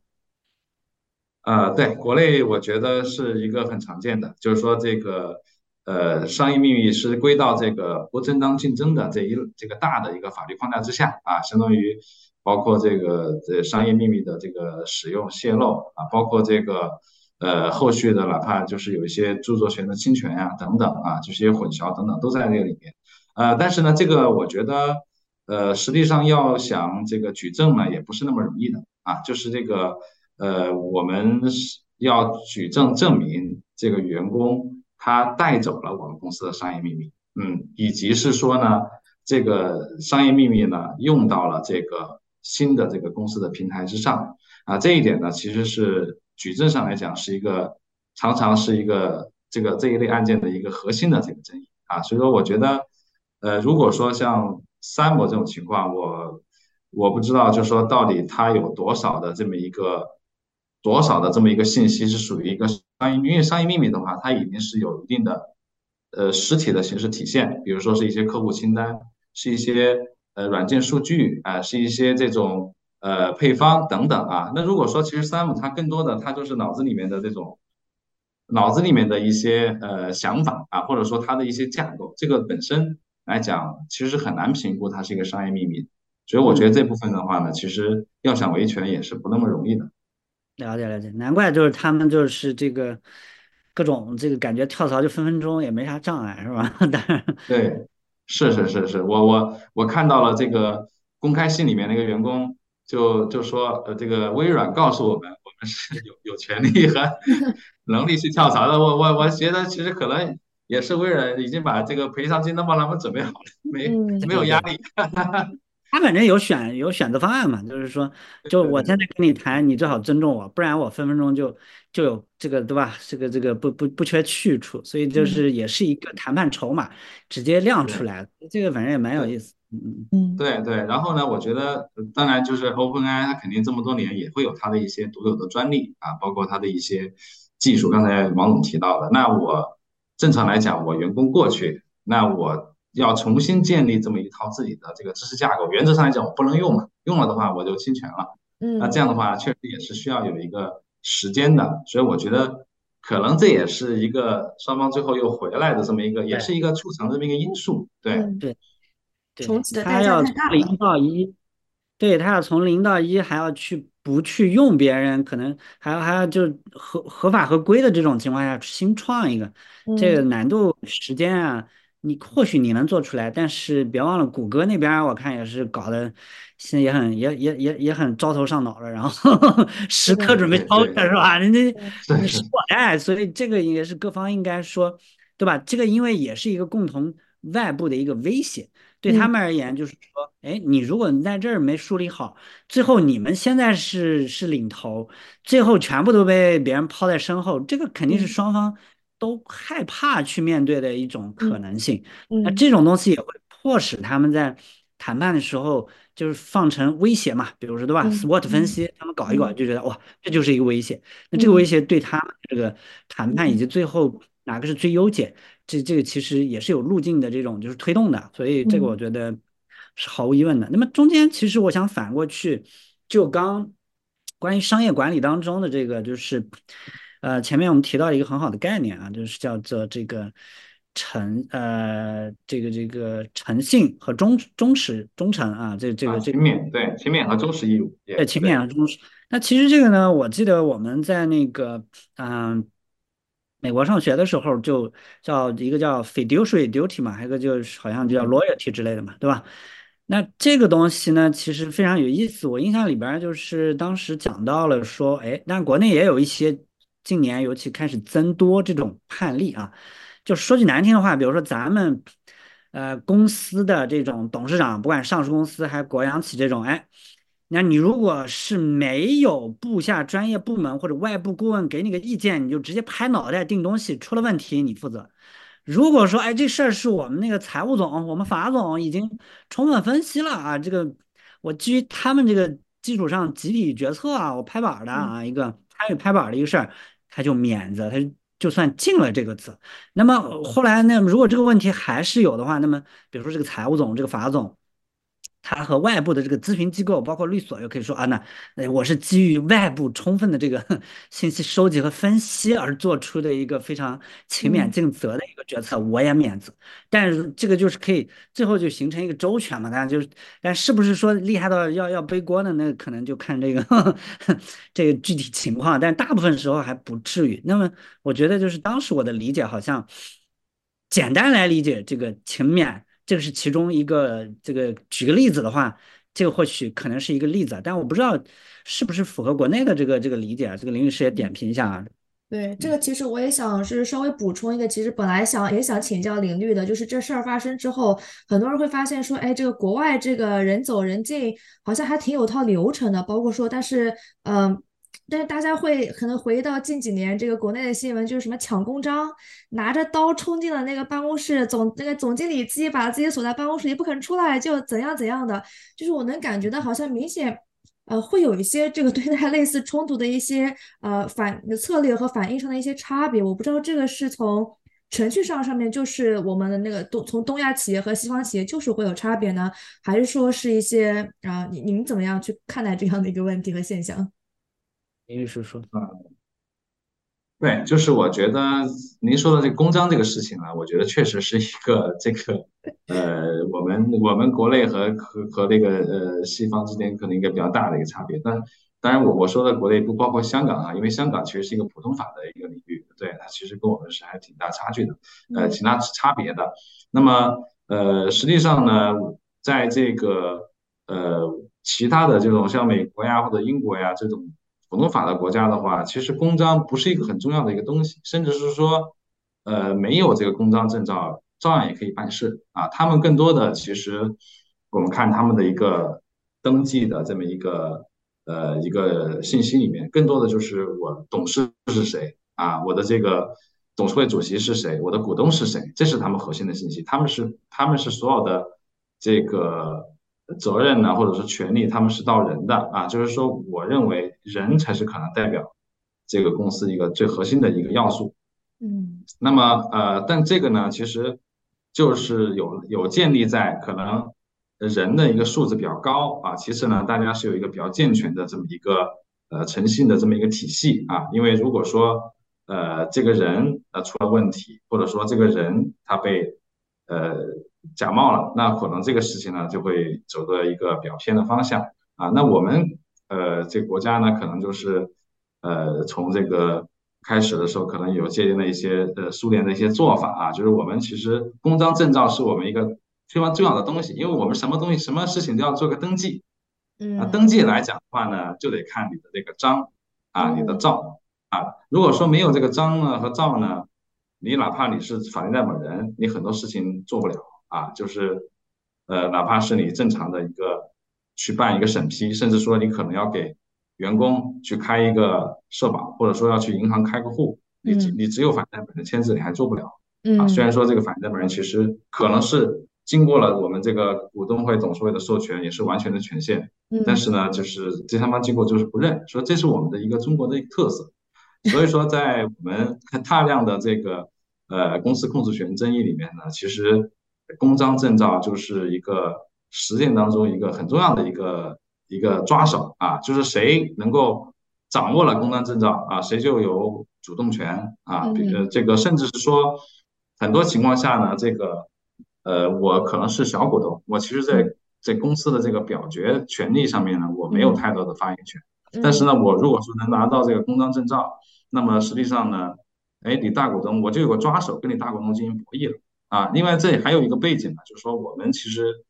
啊，对，国内我觉得是一个很常见的，就是说这个呃商业秘密是归到这个不正当竞争的这一这个大的一个法律框架之下啊，相当于。包括这个这商业秘密的这个使用泄露啊，包括这个呃后续的哪怕就是有一些著作权的侵权呀等等啊，这些混淆等等都在这个里面。呃，但是呢，这个我觉得呃实际上要想这个举证呢，也不是那么容易的啊。就是这个呃我们要举证证明这个员工他带走了我们公司的商业秘密，嗯，以及是说呢这个商业秘密呢用到了这个。新的这个公司的平台之上啊，这一点呢，其实是举证上来讲是一个常常是一个这个这一类案件的一个核心的这个争议啊。所以说，我觉得，呃，如果说像三模这种情况，我我不知道，就是说到底它有多少的这么一个多少的这么一个信息是属于一个商业，因为商业秘密的话，它已经是有一定的呃实体的形式体现，比如说是一些客户清单，是一些。呃，软件数据啊，是一些这种呃配方等等啊。那如果说其实三五它更多的它就是脑子里面的这种脑子里面的一些呃想法啊，或者说它的一些架构，这个本身来讲其实是很难评估它是一个商业秘密。所以我觉得这部分的话呢，其实要想维权也是不那么容易的。了解了解，难怪就是他们就是这个各种这个感觉跳槽就分分钟也没啥障碍是吧？但是对。是是是是，我我我看到了这个公开信里面那个员工就就说，呃，这个微软告诉我们，我们是有 有权利和 能力去跳槽的。我我我觉得其实可能也是微软已经把这个赔偿金都帮他们准备好了，没没有压力。他反正有选有选择方案嘛，就是说，就我现在跟你谈，你最好尊重我，不然我分分钟就就有这个对吧？这个这个不不不缺去处，所以就是也是一个谈判筹码，直接亮出来，这个反正也蛮有意思。嗯嗯，对对。然后呢，我觉得当然就是 OpenAI，它肯定这么多年也会有它的一些独有的专利啊，包括它的一些技术。刚才王总提到的，那我正常来讲，我员工过去，那我要重新建立这么一套自己的这个知识架构，原则上来讲我不能用嘛，用了的话我就侵权了。嗯，那这样的话确实也是需要有一个时间的，所以我觉得。可能这也是一个双方最后又回来的这么一个，也是一个促成这么一个因素。对对对，重启的代价太大了。零到一，对他要从零到一，还要去不去用别人，可能还要还要就合合法合规的这种情况下新创一个，这个难度时间啊。你或许你能做出来，但是别忘了，谷歌那边我看也是搞的现在也很也也也也很招头上脑了，然后 时刻准备超越是吧？人家你是我爱，所以这个也是各方应该说，对吧？这个因为也是一个共同外部的一个威胁，对他们而言就是说，哎，你如果在这儿没梳理好，最后你们现在是是领头，最后全部都被别人抛在身后，这个肯定是双方。都害怕去面对的一种可能性，那这种东西也会迫使他们在谈判的时候就是放成威胁嘛，比如说对吧？SWOT 分析，他们搞一搞就觉得哇，这就是一个威胁。那这个威胁对他们这个谈判以及最后哪个是最优解，这这个其实也是有路径的这种就是推动的，所以这个我觉得是毫无疑问的。那么中间其实我想反过去，就刚关于商业管理当中的这个就是。呃，前面我们提到一个很好的概念啊，就是叫做这个诚呃，这个这个诚信和忠忠实忠诚啊，这这个这勤勉对勤勉和忠实义务对勤勉和忠实。那其实这个呢，我记得我们在那个嗯美国上学的时候，就叫一个叫 fiduciary duty 嘛，还有一个就是好像就叫 loyalty 之类的嘛，对吧？那这个东西呢，其实非常有意思。我印象里边就是当时讲到了说，哎，但国内也有一些。近年尤其开始增多这种判例啊，就说句难听的话，比如说咱们呃公司的这种董事长，不管上市公司还是国央企这种，哎，那你如果是没有部下专业部门或者外部顾问给你个意见，你就直接拍脑袋定东西，出了问题你负责。如果说哎这事儿是我们那个财务总、我们法总已经充分分析了啊，这个我基于他们这个基础上集体决策啊，我拍板的啊一个参与拍板的一个事儿。他就免责，他就算进了这个字。那么后来呢？如果这个问题还是有的话，那么比如说这个财务总、这个法总。他和外部的这个咨询机构，包括律所，又可以说啊，那我是基于外部充分的这个 信息收集和分析而做出的一个非常勤勉尽责的一个决策，我也免责。但是这个就是可以最后就形成一个周全嘛？大家就是，但是不是说厉害到要要背锅呢？那可能就看这个 这个具体情况，但大部分时候还不至于。那么我觉得就是当时我的理解，好像简单来理解这个勤勉。这个是其中一个，这个举个例子的话，这个或许可能是一个例子，但我不知道是不是符合国内的这个这个理解啊？这个林律师也点评一下啊。对，这个其实我也想是稍微补充一个，其实本来想也想请教林律的，就是这事儿发生之后，很多人会发现说，哎，这个国外这个人走人进好像还挺有套流程的，包括说，但是嗯。但是大家会可能回忆到近几年这个国内的新闻，就是什么抢公章，拿着刀冲进了那个办公室，总那个总经理自己把自己锁在办公室里不肯出来，就怎样怎样的，就是我能感觉到好像明显，呃，会有一些这个 对待类似冲突的一些呃反策略和反应上的一些差别。我不知道这个是从程序上上面就是我们的那个东从东亚企业和西方企业就是会有差别呢，还是说是一些啊你你们怎么样去看待这样的一个问题和现象？林律师说：“嗯，对，就是我觉得您说的这个公章这个事情啊，我觉得确实是一个这个呃，我们我们国内和和和那个呃西方之间可能一个比较大的一个差别。但当然，我我说的国内不包括香港啊，因为香港其实是一个普通法的一个领域，对它其实跟我们是还挺大差距的，呃，挺大差别的。那么呃，实际上呢，在这个呃其他的这种像美国呀或者英国呀这种。”普通法的国家的话，其实公章不是一个很重要的一个东西，甚至是说，呃，没有这个公章证照，照样也可以办事啊。他们更多的其实，我们看他们的一个登记的这么一个呃一个信息里面，更多的就是我董事是谁啊，我的这个董事会主席是谁，我的股东是谁，这是他们核心的信息。他们是他们是所有的。这个责任呢，或者是权利，他们是到人的啊，就是说，我认为人才是可能代表这个公司一个最核心的一个要素。嗯，那么呃，但这个呢，其实就是有有建立在可能人的一个素质比较高啊，其次呢，大家是有一个比较健全的这么一个呃诚信的这么一个体系啊，因为如果说呃这个人呃出了问题，或者说这个人他被呃假冒了，那可能这个事情呢就会走的一个比较偏的方向啊。那我们呃这个国家呢，可能就是呃从这个开始的时候，可能有借鉴了一些呃苏联的一些做法啊，就是我们其实公章证照是我们一个非常重要的东西，因为我们什么东西什么事情都要做个登记啊。嗯，登记来讲的话呢，就得看你的这个章啊，你的照啊。如果说没有这个章呢和照呢，你哪怕你是法定代表人，你很多事情做不了啊。就是呃，哪怕是你正常的一个去办一个审批，甚至说你可能要给员工去开一个社保，或者说要去银行开个户，你只嗯你只有法定代表人签字，你还做不了。啊，嗯虽然说这个法定代表人其实可能是经过了我们这个股东会、董事会的授权，也是完全的权限，但嗯是呢，就是第三方机构就是不认，说这是我们的一个中国的一个特色。所以说，在我们大量的这个呃公司控制权争议里面呢，其实公章证照就是一个实践当中一个很重要的一个一个抓手啊，就是谁能够掌握了公章证照啊，谁就有主动权啊，比呃这个甚至是说很多情况下呢，这个呃我可能是小股东，我其实在在公司的这个表决权利上面呢，我没有太多的发言权。但是呢，我如果说能拿到这个公章证照，那么实际上呢，哎，你大股东我就有个抓手，跟你大股东进行博弈了啊。另外这里还有一个背景呢，就是说我们其实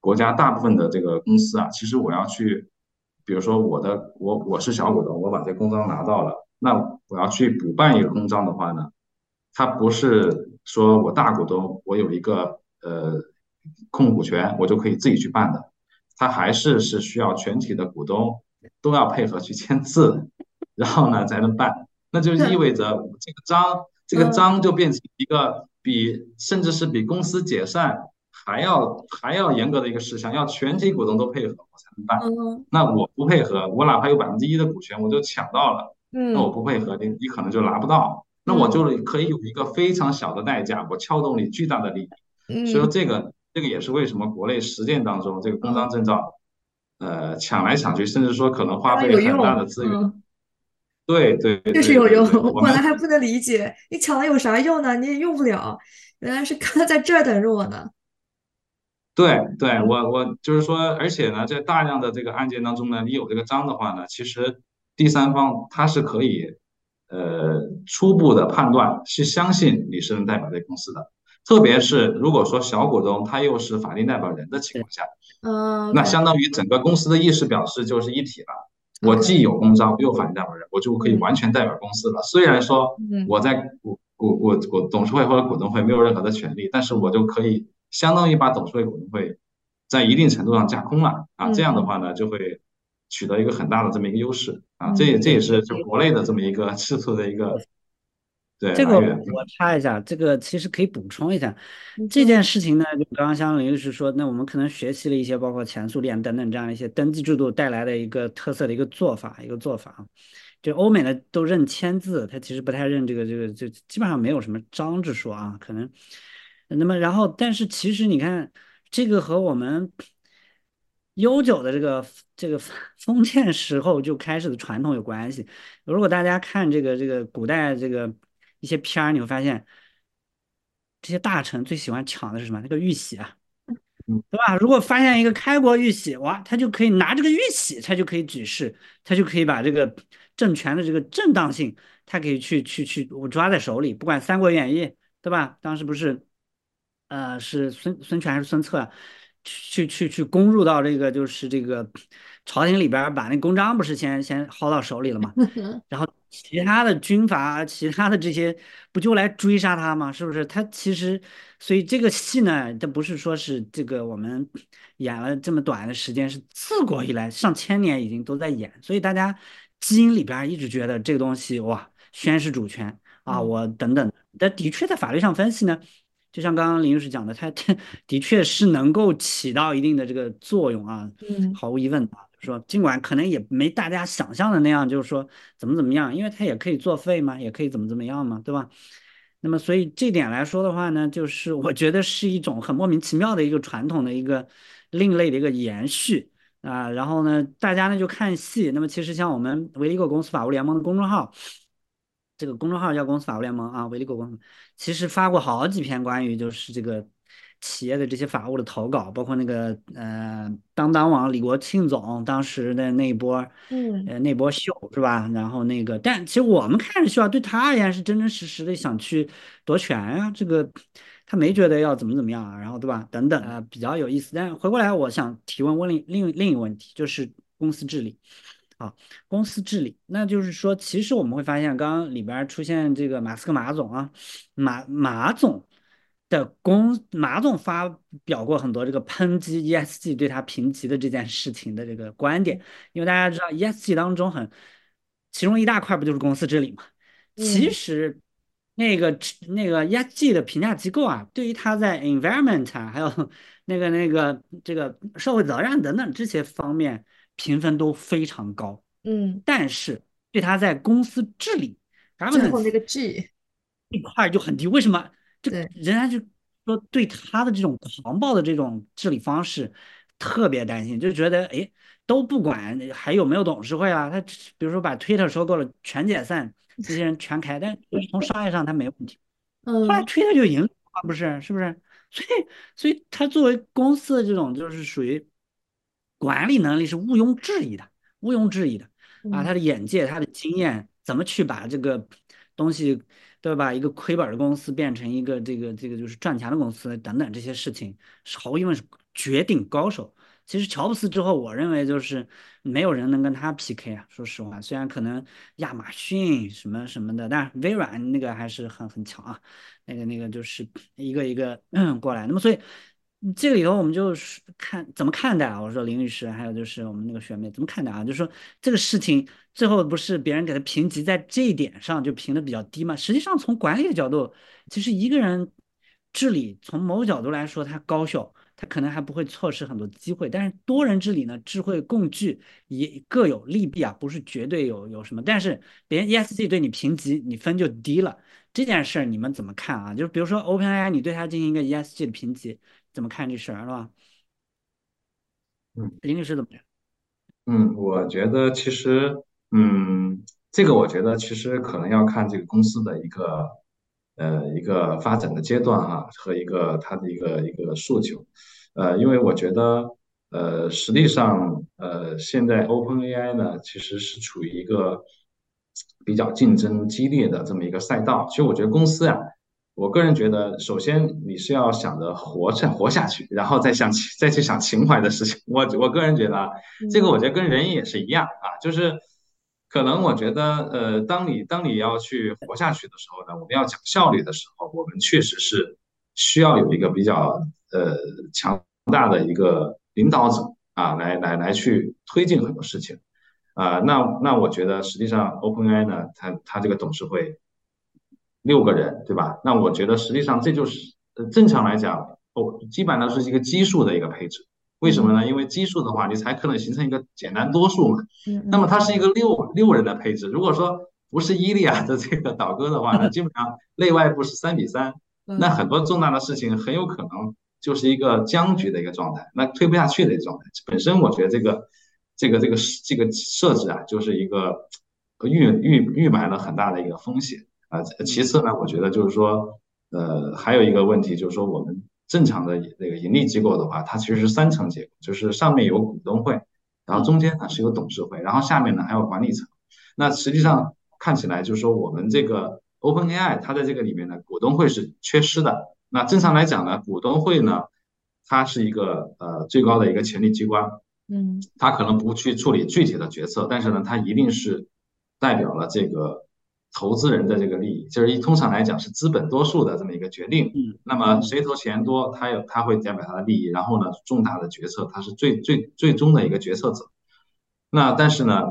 国家大部分的这个公司啊，其实我要去，比如说我的我我是小股东，我把这公章拿到了，那我要去补办一个公章的话呢，它不是说我大股东我有一个呃控股权，我就可以自己去办的，它还是是需要全体的股东。都要配合去签字，然后呢才能办，那就意味着这个章，这个章就变成一个比甚至是比公司解散还要还要严格的一个事项，要全体股东都配合我才能办。那我不配合，我哪怕有百分之一的股权，我就抢到了，那我不配合，你你可能就拿不到，那我就可以有一个非常小的代价，我撬动你巨大的利益。所以说这个这个也是为什么国内实践当中这个公章证照。呃，抢来抢去，甚至说可能花费很大的资源。嗯、对对，就是有用。我本来还不能理解，你抢了有啥用呢？你也用不了。原来是他在这儿等着我呢。对对，我我就是说，而且呢，在大量的这个案件当中呢，你有这个章的话呢，其实第三方他是可以呃初步的判断，是相信你是能代表这公司的。特别是如果说小股东他又是法定代表人的情况下，嗯，那相当于整个公司的意识表示就是一体了。我既有公章，又有法定代表人，我就可以完全代表公司了。虽然说我在股股股股董事会或者股东会没有任何的权利，但是我就可以相当于把董事会股东会在一定程度上架空了啊。这样的话呢，就会取得一个很大的这么一个优势啊。这也这也是就国内的这么一个 制度的一个。对，这个我插一下，这个其实可以补充一下，这件事情呢，就刚刚相当于是说，那我们可能学习了一些包括前苏联等等这样一些登记制度带来的一个特色的一个做法，一个做法啊，就欧美呢都认签字，它其实不太认这个这个，就基本上没有什么章之说啊，可能，那么然后，但是其实你看，这个和我们悠久的这个这个封建时候就开始的传统有关系。如果大家看这个这个古代这个。一些片儿你会发现，这些大臣最喜欢抢的是什么？那个玉玺啊，对吧？如果发现一个开国玉玺，哇，他就可以拿这个玉玺，他就可以举事，他就可以把这个政权的这个正当性，他可以去去去我抓在手里。不管《三国演义》，对吧？当时不是，呃，是孙孙权还是孙策去去去攻入到这个就是这个朝廷里边，把那公章不是先先薅到手里了吗？然后。其他的军阀，其他的这些不就来追杀他吗？是不是？他其实，所以这个戏呢，它不是说是这个我们演了这么短的时间，是自古以来上千年已经都在演，所以大家基因里边一直觉得这个东西哇，宣示主权啊，我等等。但的确在法律上分析呢，就像刚刚林律师讲的，它它 的确是能够起到一定的这个作用啊，嗯，毫无疑问啊，说尽管可能也没大家想象的那样，就是说怎么怎么样，因为它也可以作废嘛，也可以怎么怎么样嘛，对吧？那么所以这点来说的话呢，就是我觉得是一种很莫名其妙的一个传统的一个另类的一个延续啊，然后呢，大家呢就看戏，那么其实像我们维利果公司法务联盟的公众号。这个公众号叫公司法务联盟啊，维利果公司其实发过好几篇关于就是这个企业的这些法务的投稿，包括那个呃当当网李国庆总当时的那一波，嗯，呃那波秀是吧？然后那个，但其实我们看着秀啊，对他而言是真真实实的想去夺权啊，这个他没觉得要怎么怎么样啊，然后对吧？等等啊，比较有意思。但回过来，我想提问问另另另一个问题，就是公司治理。啊，公司治理，那就是说，其实我们会发现，刚刚里边出现这个马斯克马总啊，马马总的公马总发表过很多这个抨击 ESG 对他评级的这件事情的这个观点，因为大家知道 ESG 当中很，其中一大块不就是公司治理嘛？其实那个那个 ESG 的评价机构啊，对于他在 environment 啊，还有 那个那个这个社会责任等等这些方面。评分都非常高，嗯，但是对他在公司治理，最后那个 G 一块就很低。为什么？这对，人家就说对他的这种狂暴的这种治理方式特别担心，就觉得哎都不管还有没有董事会啊，他比如说把 Twitter 收购了全解散，这些人全开，但从商业上他没问题。嗯，后来 Twitter 就赢了，不是？是不是？所以所以他作为公司的这种就是属于。管理能力是毋庸置疑的，毋庸置疑的啊！他的眼界，他的经验，怎么去把这个东西，对吧？一个亏本的公司变成一个这个这个就是赚钱的公司，等等这些事情，毫无疑问是绝顶高手。其实乔布斯之后，我认为就是没有人能跟他 PK 啊。说实话，虽然可能亚马逊什么什么的，但微软那个还是很很强啊。那个那个就是一个一个过来，那么所以。这个里头我们就是看怎么看待啊？我说林律师，还有就是我们那个学妹怎么看待啊？就是说这个事情最后不是别人给他评级在这一点上就评的比较低嘛？实际上从管理的角度，其实一个人治理从某个角度来说他高效，他可能还不会错失很多机会。但是多人治理呢，智慧共聚也各有利弊啊，不是绝对有有什么。但是别人 ESG 对你评级，你分就低了。这件事儿你们怎么看啊？就是比如说 OpenAI，你对它进行一个 ESG 的评级。怎么看这事儿是吧？嗯，林律师怎么样？嗯，我觉得其实，嗯，这个我觉得其实可能要看这个公司的一个，呃，一个发展的阶段哈，和一个它的一个一个诉求，呃，因为我觉得，呃，实际上，呃，现在 OpenAI 呢，其实是处于一个比较竞争激烈的这么一个赛道。其实我觉得公司呀。我个人觉得，首先你是要想着活着活下去，然后再想再去想情怀的事情。我我个人觉得啊，这个我觉得跟人也是一样啊，就是可能我觉得呃，当你当你要去活下去的时候呢，我们要讲效率的时候，我们确实是需要有一个比较呃强大的一个领导者啊，来来来去推进很多事情啊。那那我觉得实际上 OpenAI 呢，它它这个董事会。六个人，对吧？那我觉得实际上这就是呃正常来讲，哦，基本上是一个奇数的一个配置。为什么呢？因为奇数的话，你才可能形成一个简单多数嘛。那么它是一个六六人的配置。如果说不是伊利亚的这个倒戈的话呢，基本上内外部是三比三，那很多重大的事情很有可能就是一个僵局的一个状态，那推不下去的一个状态。本身我觉得这个这个这个这个设置啊，就是一个预预预埋了很大的一个风险。啊，其次呢，我觉得就是说，呃，还有一个问题就是说，我们正常的那个盈利机构的话，它其实是三层结构，就是上面有股东会，然后中间呢是有董事会，然后下面呢还有管理层。那实际上看起来就是说，我们这个 OpenAI 它在这个里面呢，股东会是缺失的。那正常来讲呢，股东会呢，它是一个呃最高的一个权力机关，嗯，它可能不去处理具体的决策，但是呢，它一定是代表了这个。投资人的这个利益，就是一通常来讲是资本多数的这么一个决定。嗯，那么谁投钱多，他有他会代表他的利益，然后呢，重大的决策他是最最最终的一个决策者。那但是呢，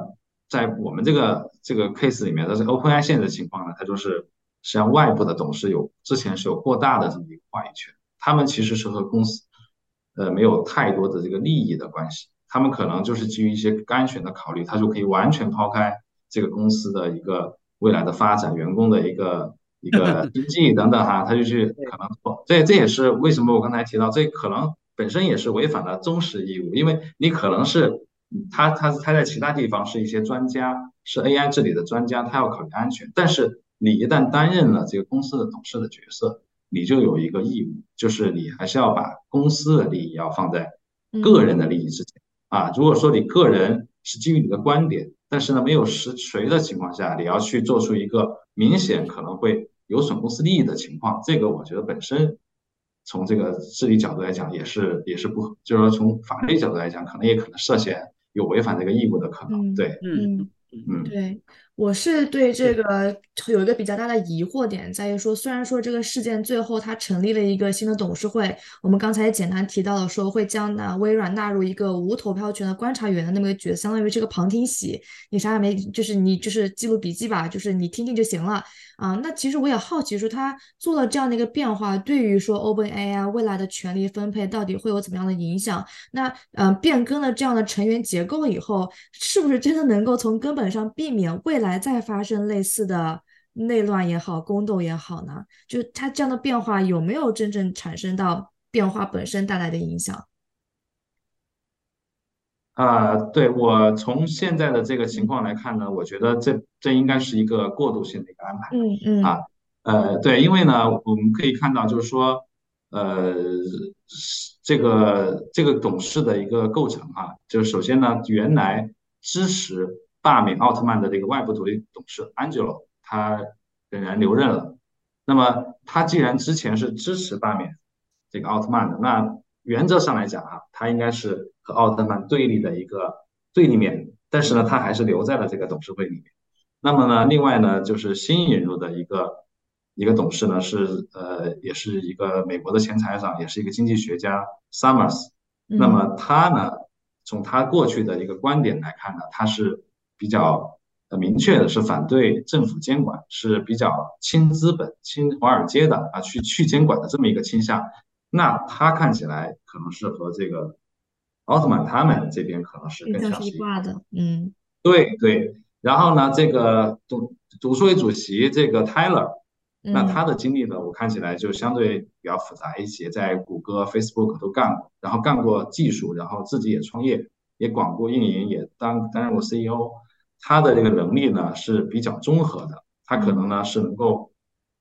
在我们这个这个 case 里面，但是 OpenAI 现在的情况呢，它就是实际上外部的董事有之前是有过大的这么一个话语权，他们其实是和公司呃没有太多的这个利益的关系，他们可能就是基于一些安全的考虑，他就可以完全抛开这个公司的一个未来的发展、员工的一个 一个经济等等哈，他就去可能做，这这也是为什么我刚才提到这可能本身也是违反了忠实义务，因为你可能是。他他他在其他地方是一些专家，是 AI 治理的专家，他要考虑安全。但是你一旦担任了这个公司的董事的角色，你就有一个义务，就是你还是要把公司的利益要放在个人的利益之前啊。如果说你个人是基于你的观点，但是呢没有实锤的情况下，你要去做出一个明显可能会有损公司利益的情况，这个我觉得本身从这个治理角度来讲也是也是不，就是说从法律角度来讲，可能也可能涉嫌。有违反这个义务的可能，对，嗯嗯，对。我是对这个有一个比较大的疑惑点，在于说，虽然说这个事件最后他成立了一个新的董事会，我们刚才简单提到了说会将那微软纳入一个无投票权的观察员的那么个角色，相当于是个旁听席，你啥也没，就是你就是记录笔记吧，就是你听听就行了啊。那其实我也好奇说，他做了这样的一个变化，对于说 OpenAI 未来的权力分配到底会有怎么样的影响？那嗯，变更了这样的成员结构以后，是不是真的能够从根本上避免未来？来再发生类似的内乱也好，宫斗也好呢？就它这样的变化有没有真正产生到变化本身带来的影响？啊，对我从现在的这个情况来看呢，我觉得这这应该是一个过渡性的一个安排。嗯嗯啊，呃，对，因为呢，我们可以看到，就是说，呃，这个这个董事的一个构成啊，就是首先呢，原来支持。罢免奥特曼的这个外部独立董事 Angelo，他仍然留任了。那么他既然之前是支持罢免这个奥特曼的，那原则上来讲啊，他应该是和奥特曼对立的一个对立面。但是呢，他还是留在了这个董事会里面。那么呢，另外呢，就是新引入的一个一个董事呢，是呃，也是一个美国的前财长，也是一个经济学家 Summers。那么他呢，从他过去的一个观点来看呢，他是。比较呃明确的是反对政府监管，是比较亲资本、亲华尔街的啊，去去监管的这么一个倾向。那他看起来可能是和这个奥特曼他们这边可能是更像一挂的，嗯，对对。然后呢，这个董董事会主席这个 Tyler，那他的经历呢，我看起来就相对比较复杂一些，在谷歌、Facebook 都干过，然后干过技术，然后自己也创业，也管过运营，也当担任过 CEO。他的这个能力呢是比较综合的，他可能呢是能够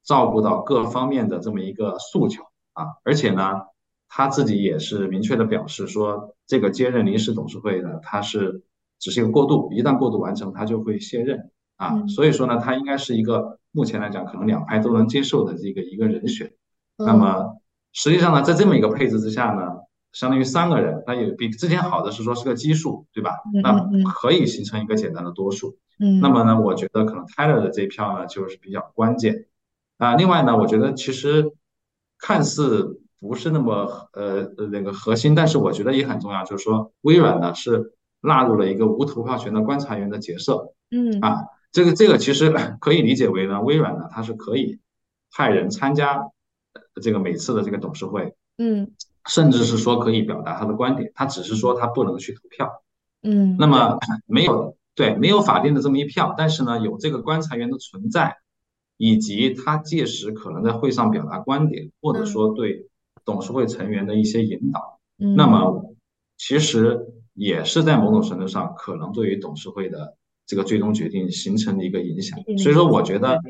照顾到各方面的这么一个诉求啊，而且呢他自己也是明确的表示说，这个接任临时董事会呢，他是只是一个过渡，一旦过渡完成，他就会卸任啊，所以说呢，他应该是一个目前来讲可能两派都能接受的这个一个人选。那么实际上呢，在这么一个配置之下呢。相当于三个人，那也比之前好的是说是个奇数，对吧？那可以形成一个简单的多数。嗯，那么呢，我觉得可能 Tyler 的这一票呢就是比较关键啊。另外呢，我觉得其实看似不是那么呃那个核心，但是我觉得也很重要，就是说微软呢是纳入了一个无投票权的观察员的角色。嗯啊，这个这个其实 可以理解为呢，微软呢它是可以派人参加这个每次的这个董事会。嗯。甚至是说可以表达他的观点，他只是说他不能去投票。嗯，那么没有对没有法定的这么一票，但是呢有这个观察员的存在，以及他届时可能在会上表达观点，或者说对董事会成员的一些引导，那么其实也是在某种程度上可能对于董事会的这个最终决定形成的一个影响。所以说，我觉得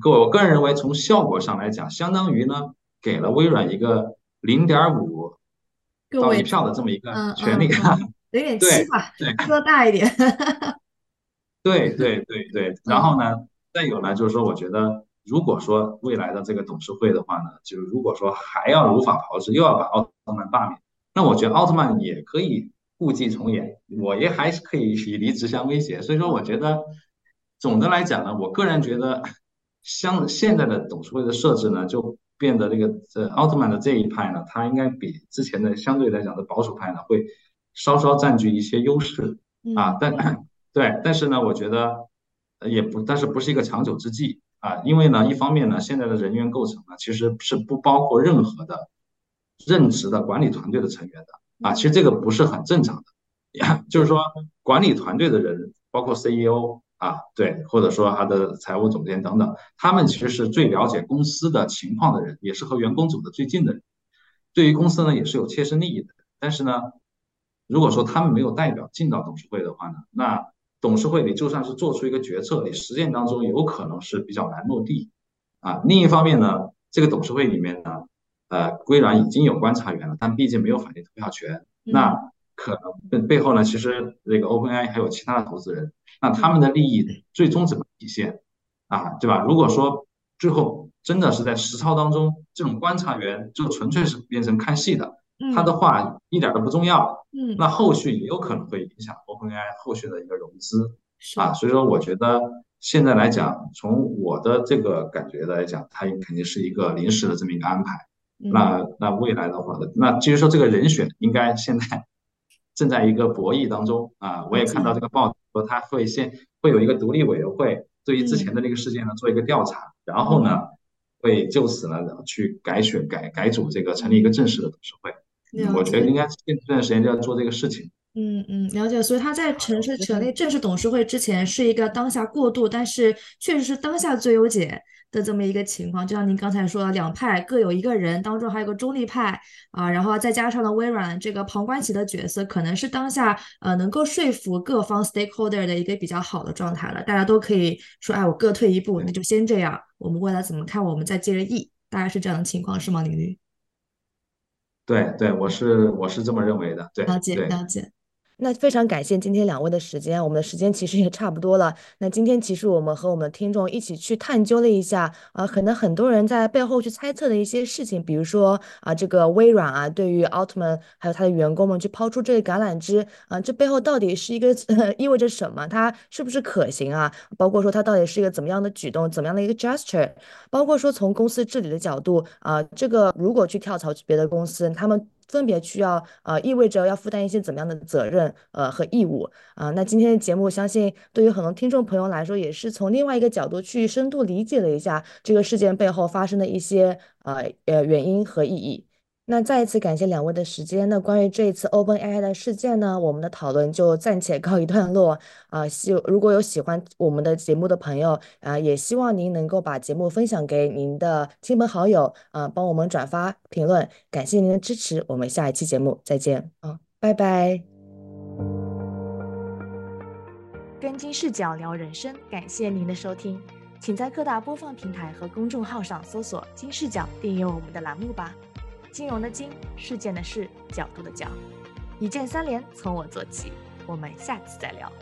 个我个人认为从效果上来讲，相当于呢给了微软一个。零点五到一票的这么一个权利，零点 七吧，说大一点。对对对对，然后呢，再有呢，就是说，我觉得如果说未来的这个董事会的话呢，就是如果说还要如法炮制，又要把奥特曼罢免，那我觉得奥特曼也可以故伎重演，我也还是可以以离职相威胁。所以说，我觉得总的来讲呢，我个人觉得，像现在的董事会的设置呢，就。变得这个呃奥特曼的这一派呢，他应该比之前的相对来讲的保守派呢，会稍稍占据一些优势啊。但对，但是呢，我觉得也不，但是不是一个长久之计啊，因为呢，一方面呢，现在的人员构成呢，其实是不包括任何的任职的管理团队的成员的啊，其实这个不是很正常的，就是说管理团队的人，包括 CEO 啊，对，或者说他的财务总监等等，他们其实是最了解公司的情况的人，也是和员工走得最近的人，对于公司呢也是有切身利益的。但是呢，如果说他们没有代表进到董事会的话呢，那董事会里就算是做出一个决策，你实践当中有可能是比较难落地啊。另一方面呢，这个董事会里面呢，呃，微软已经有观察员了，但毕竟没有法定投票权，那可能背后呢，其实这个 OpenAI 还有其他的投资人，那他们的利益最终怎么体现啊？对吧？如果说最后真的是在实操当中，这种观察员就纯粹是变成看戏的。他的话一点都不重要，嗯，那后续也有可能会影响 OpenAI 后续的一个融资啊，所以说我觉得现在来讲，从我的这个感觉来讲，它肯定是一个临时的这么一个安排。那那未来的话，那至于说这个人选，应该现在正在一个博弈当中啊。我也看到这个报道说，他会先会有一个独立委员会，对于之前的那个事件呢做一个调查，然后呢会就此呢去改选改改组这个成立一个正式的董事会。我觉得应该这段时间就要做这个事情。嗯嗯，了解。所以他在城市成立正式董事会之前，是一个当下过渡，但是确实是当下最优解的这么一个情况。就像您刚才说的，两派各有一个人，当中还有个中立派啊，然后再加上了微软这个旁观席的角色，可能是当下呃能够说服各方 stakeholder 的一个比较好的状态了。大家都可以说，哎，我各退一步，那就先这样。我们未来怎么看，我们再接着议。大概是这样的情况，是吗，李律？对对，我是我是这么认为的。对，了解了解。那非常感谢今天两位的时间，我们的时间其实也差不多了。那今天其实我们和我们听众一起去探究了一下，啊，可能很多人在背后去猜测的一些事情，比如说啊，这个微软啊，对于奥特曼还有他的员工们去抛出这个橄榄枝，啊，这背后到底是一个 意味着什么？它是不是可行啊？包括说它到底是一个怎么样的举动，怎么样的一个 gesture？包括说从公司治理的角度，啊，这个如果去跳槽去别的公司，他们。分别需要呃意味着要负担一些怎么样的责任呃和义务啊？那今天的节目，相信对于很多听众朋友来说，也是从另外一个角度去深度理解了一下这个事件背后发生的一些呃呃原因和意义。那再一次感谢两位的时间。那关于这一次 OpenAI 的事件呢，我们的讨论就暂且告一段落啊。希如果有喜欢我们的节目的朋友啊，也希望您能够把节目分享给您的亲朋好友啊，帮我们转发评论，感谢您的支持。我们下一期节目再见啊，拜拜。跟金视角聊人生，感谢您的收听，请在各大播放平台和公众号上搜索“金视角”，订阅我们的栏目吧。金融的金，事件的事，角度的角，一键三连，从我做起。我们下次再聊。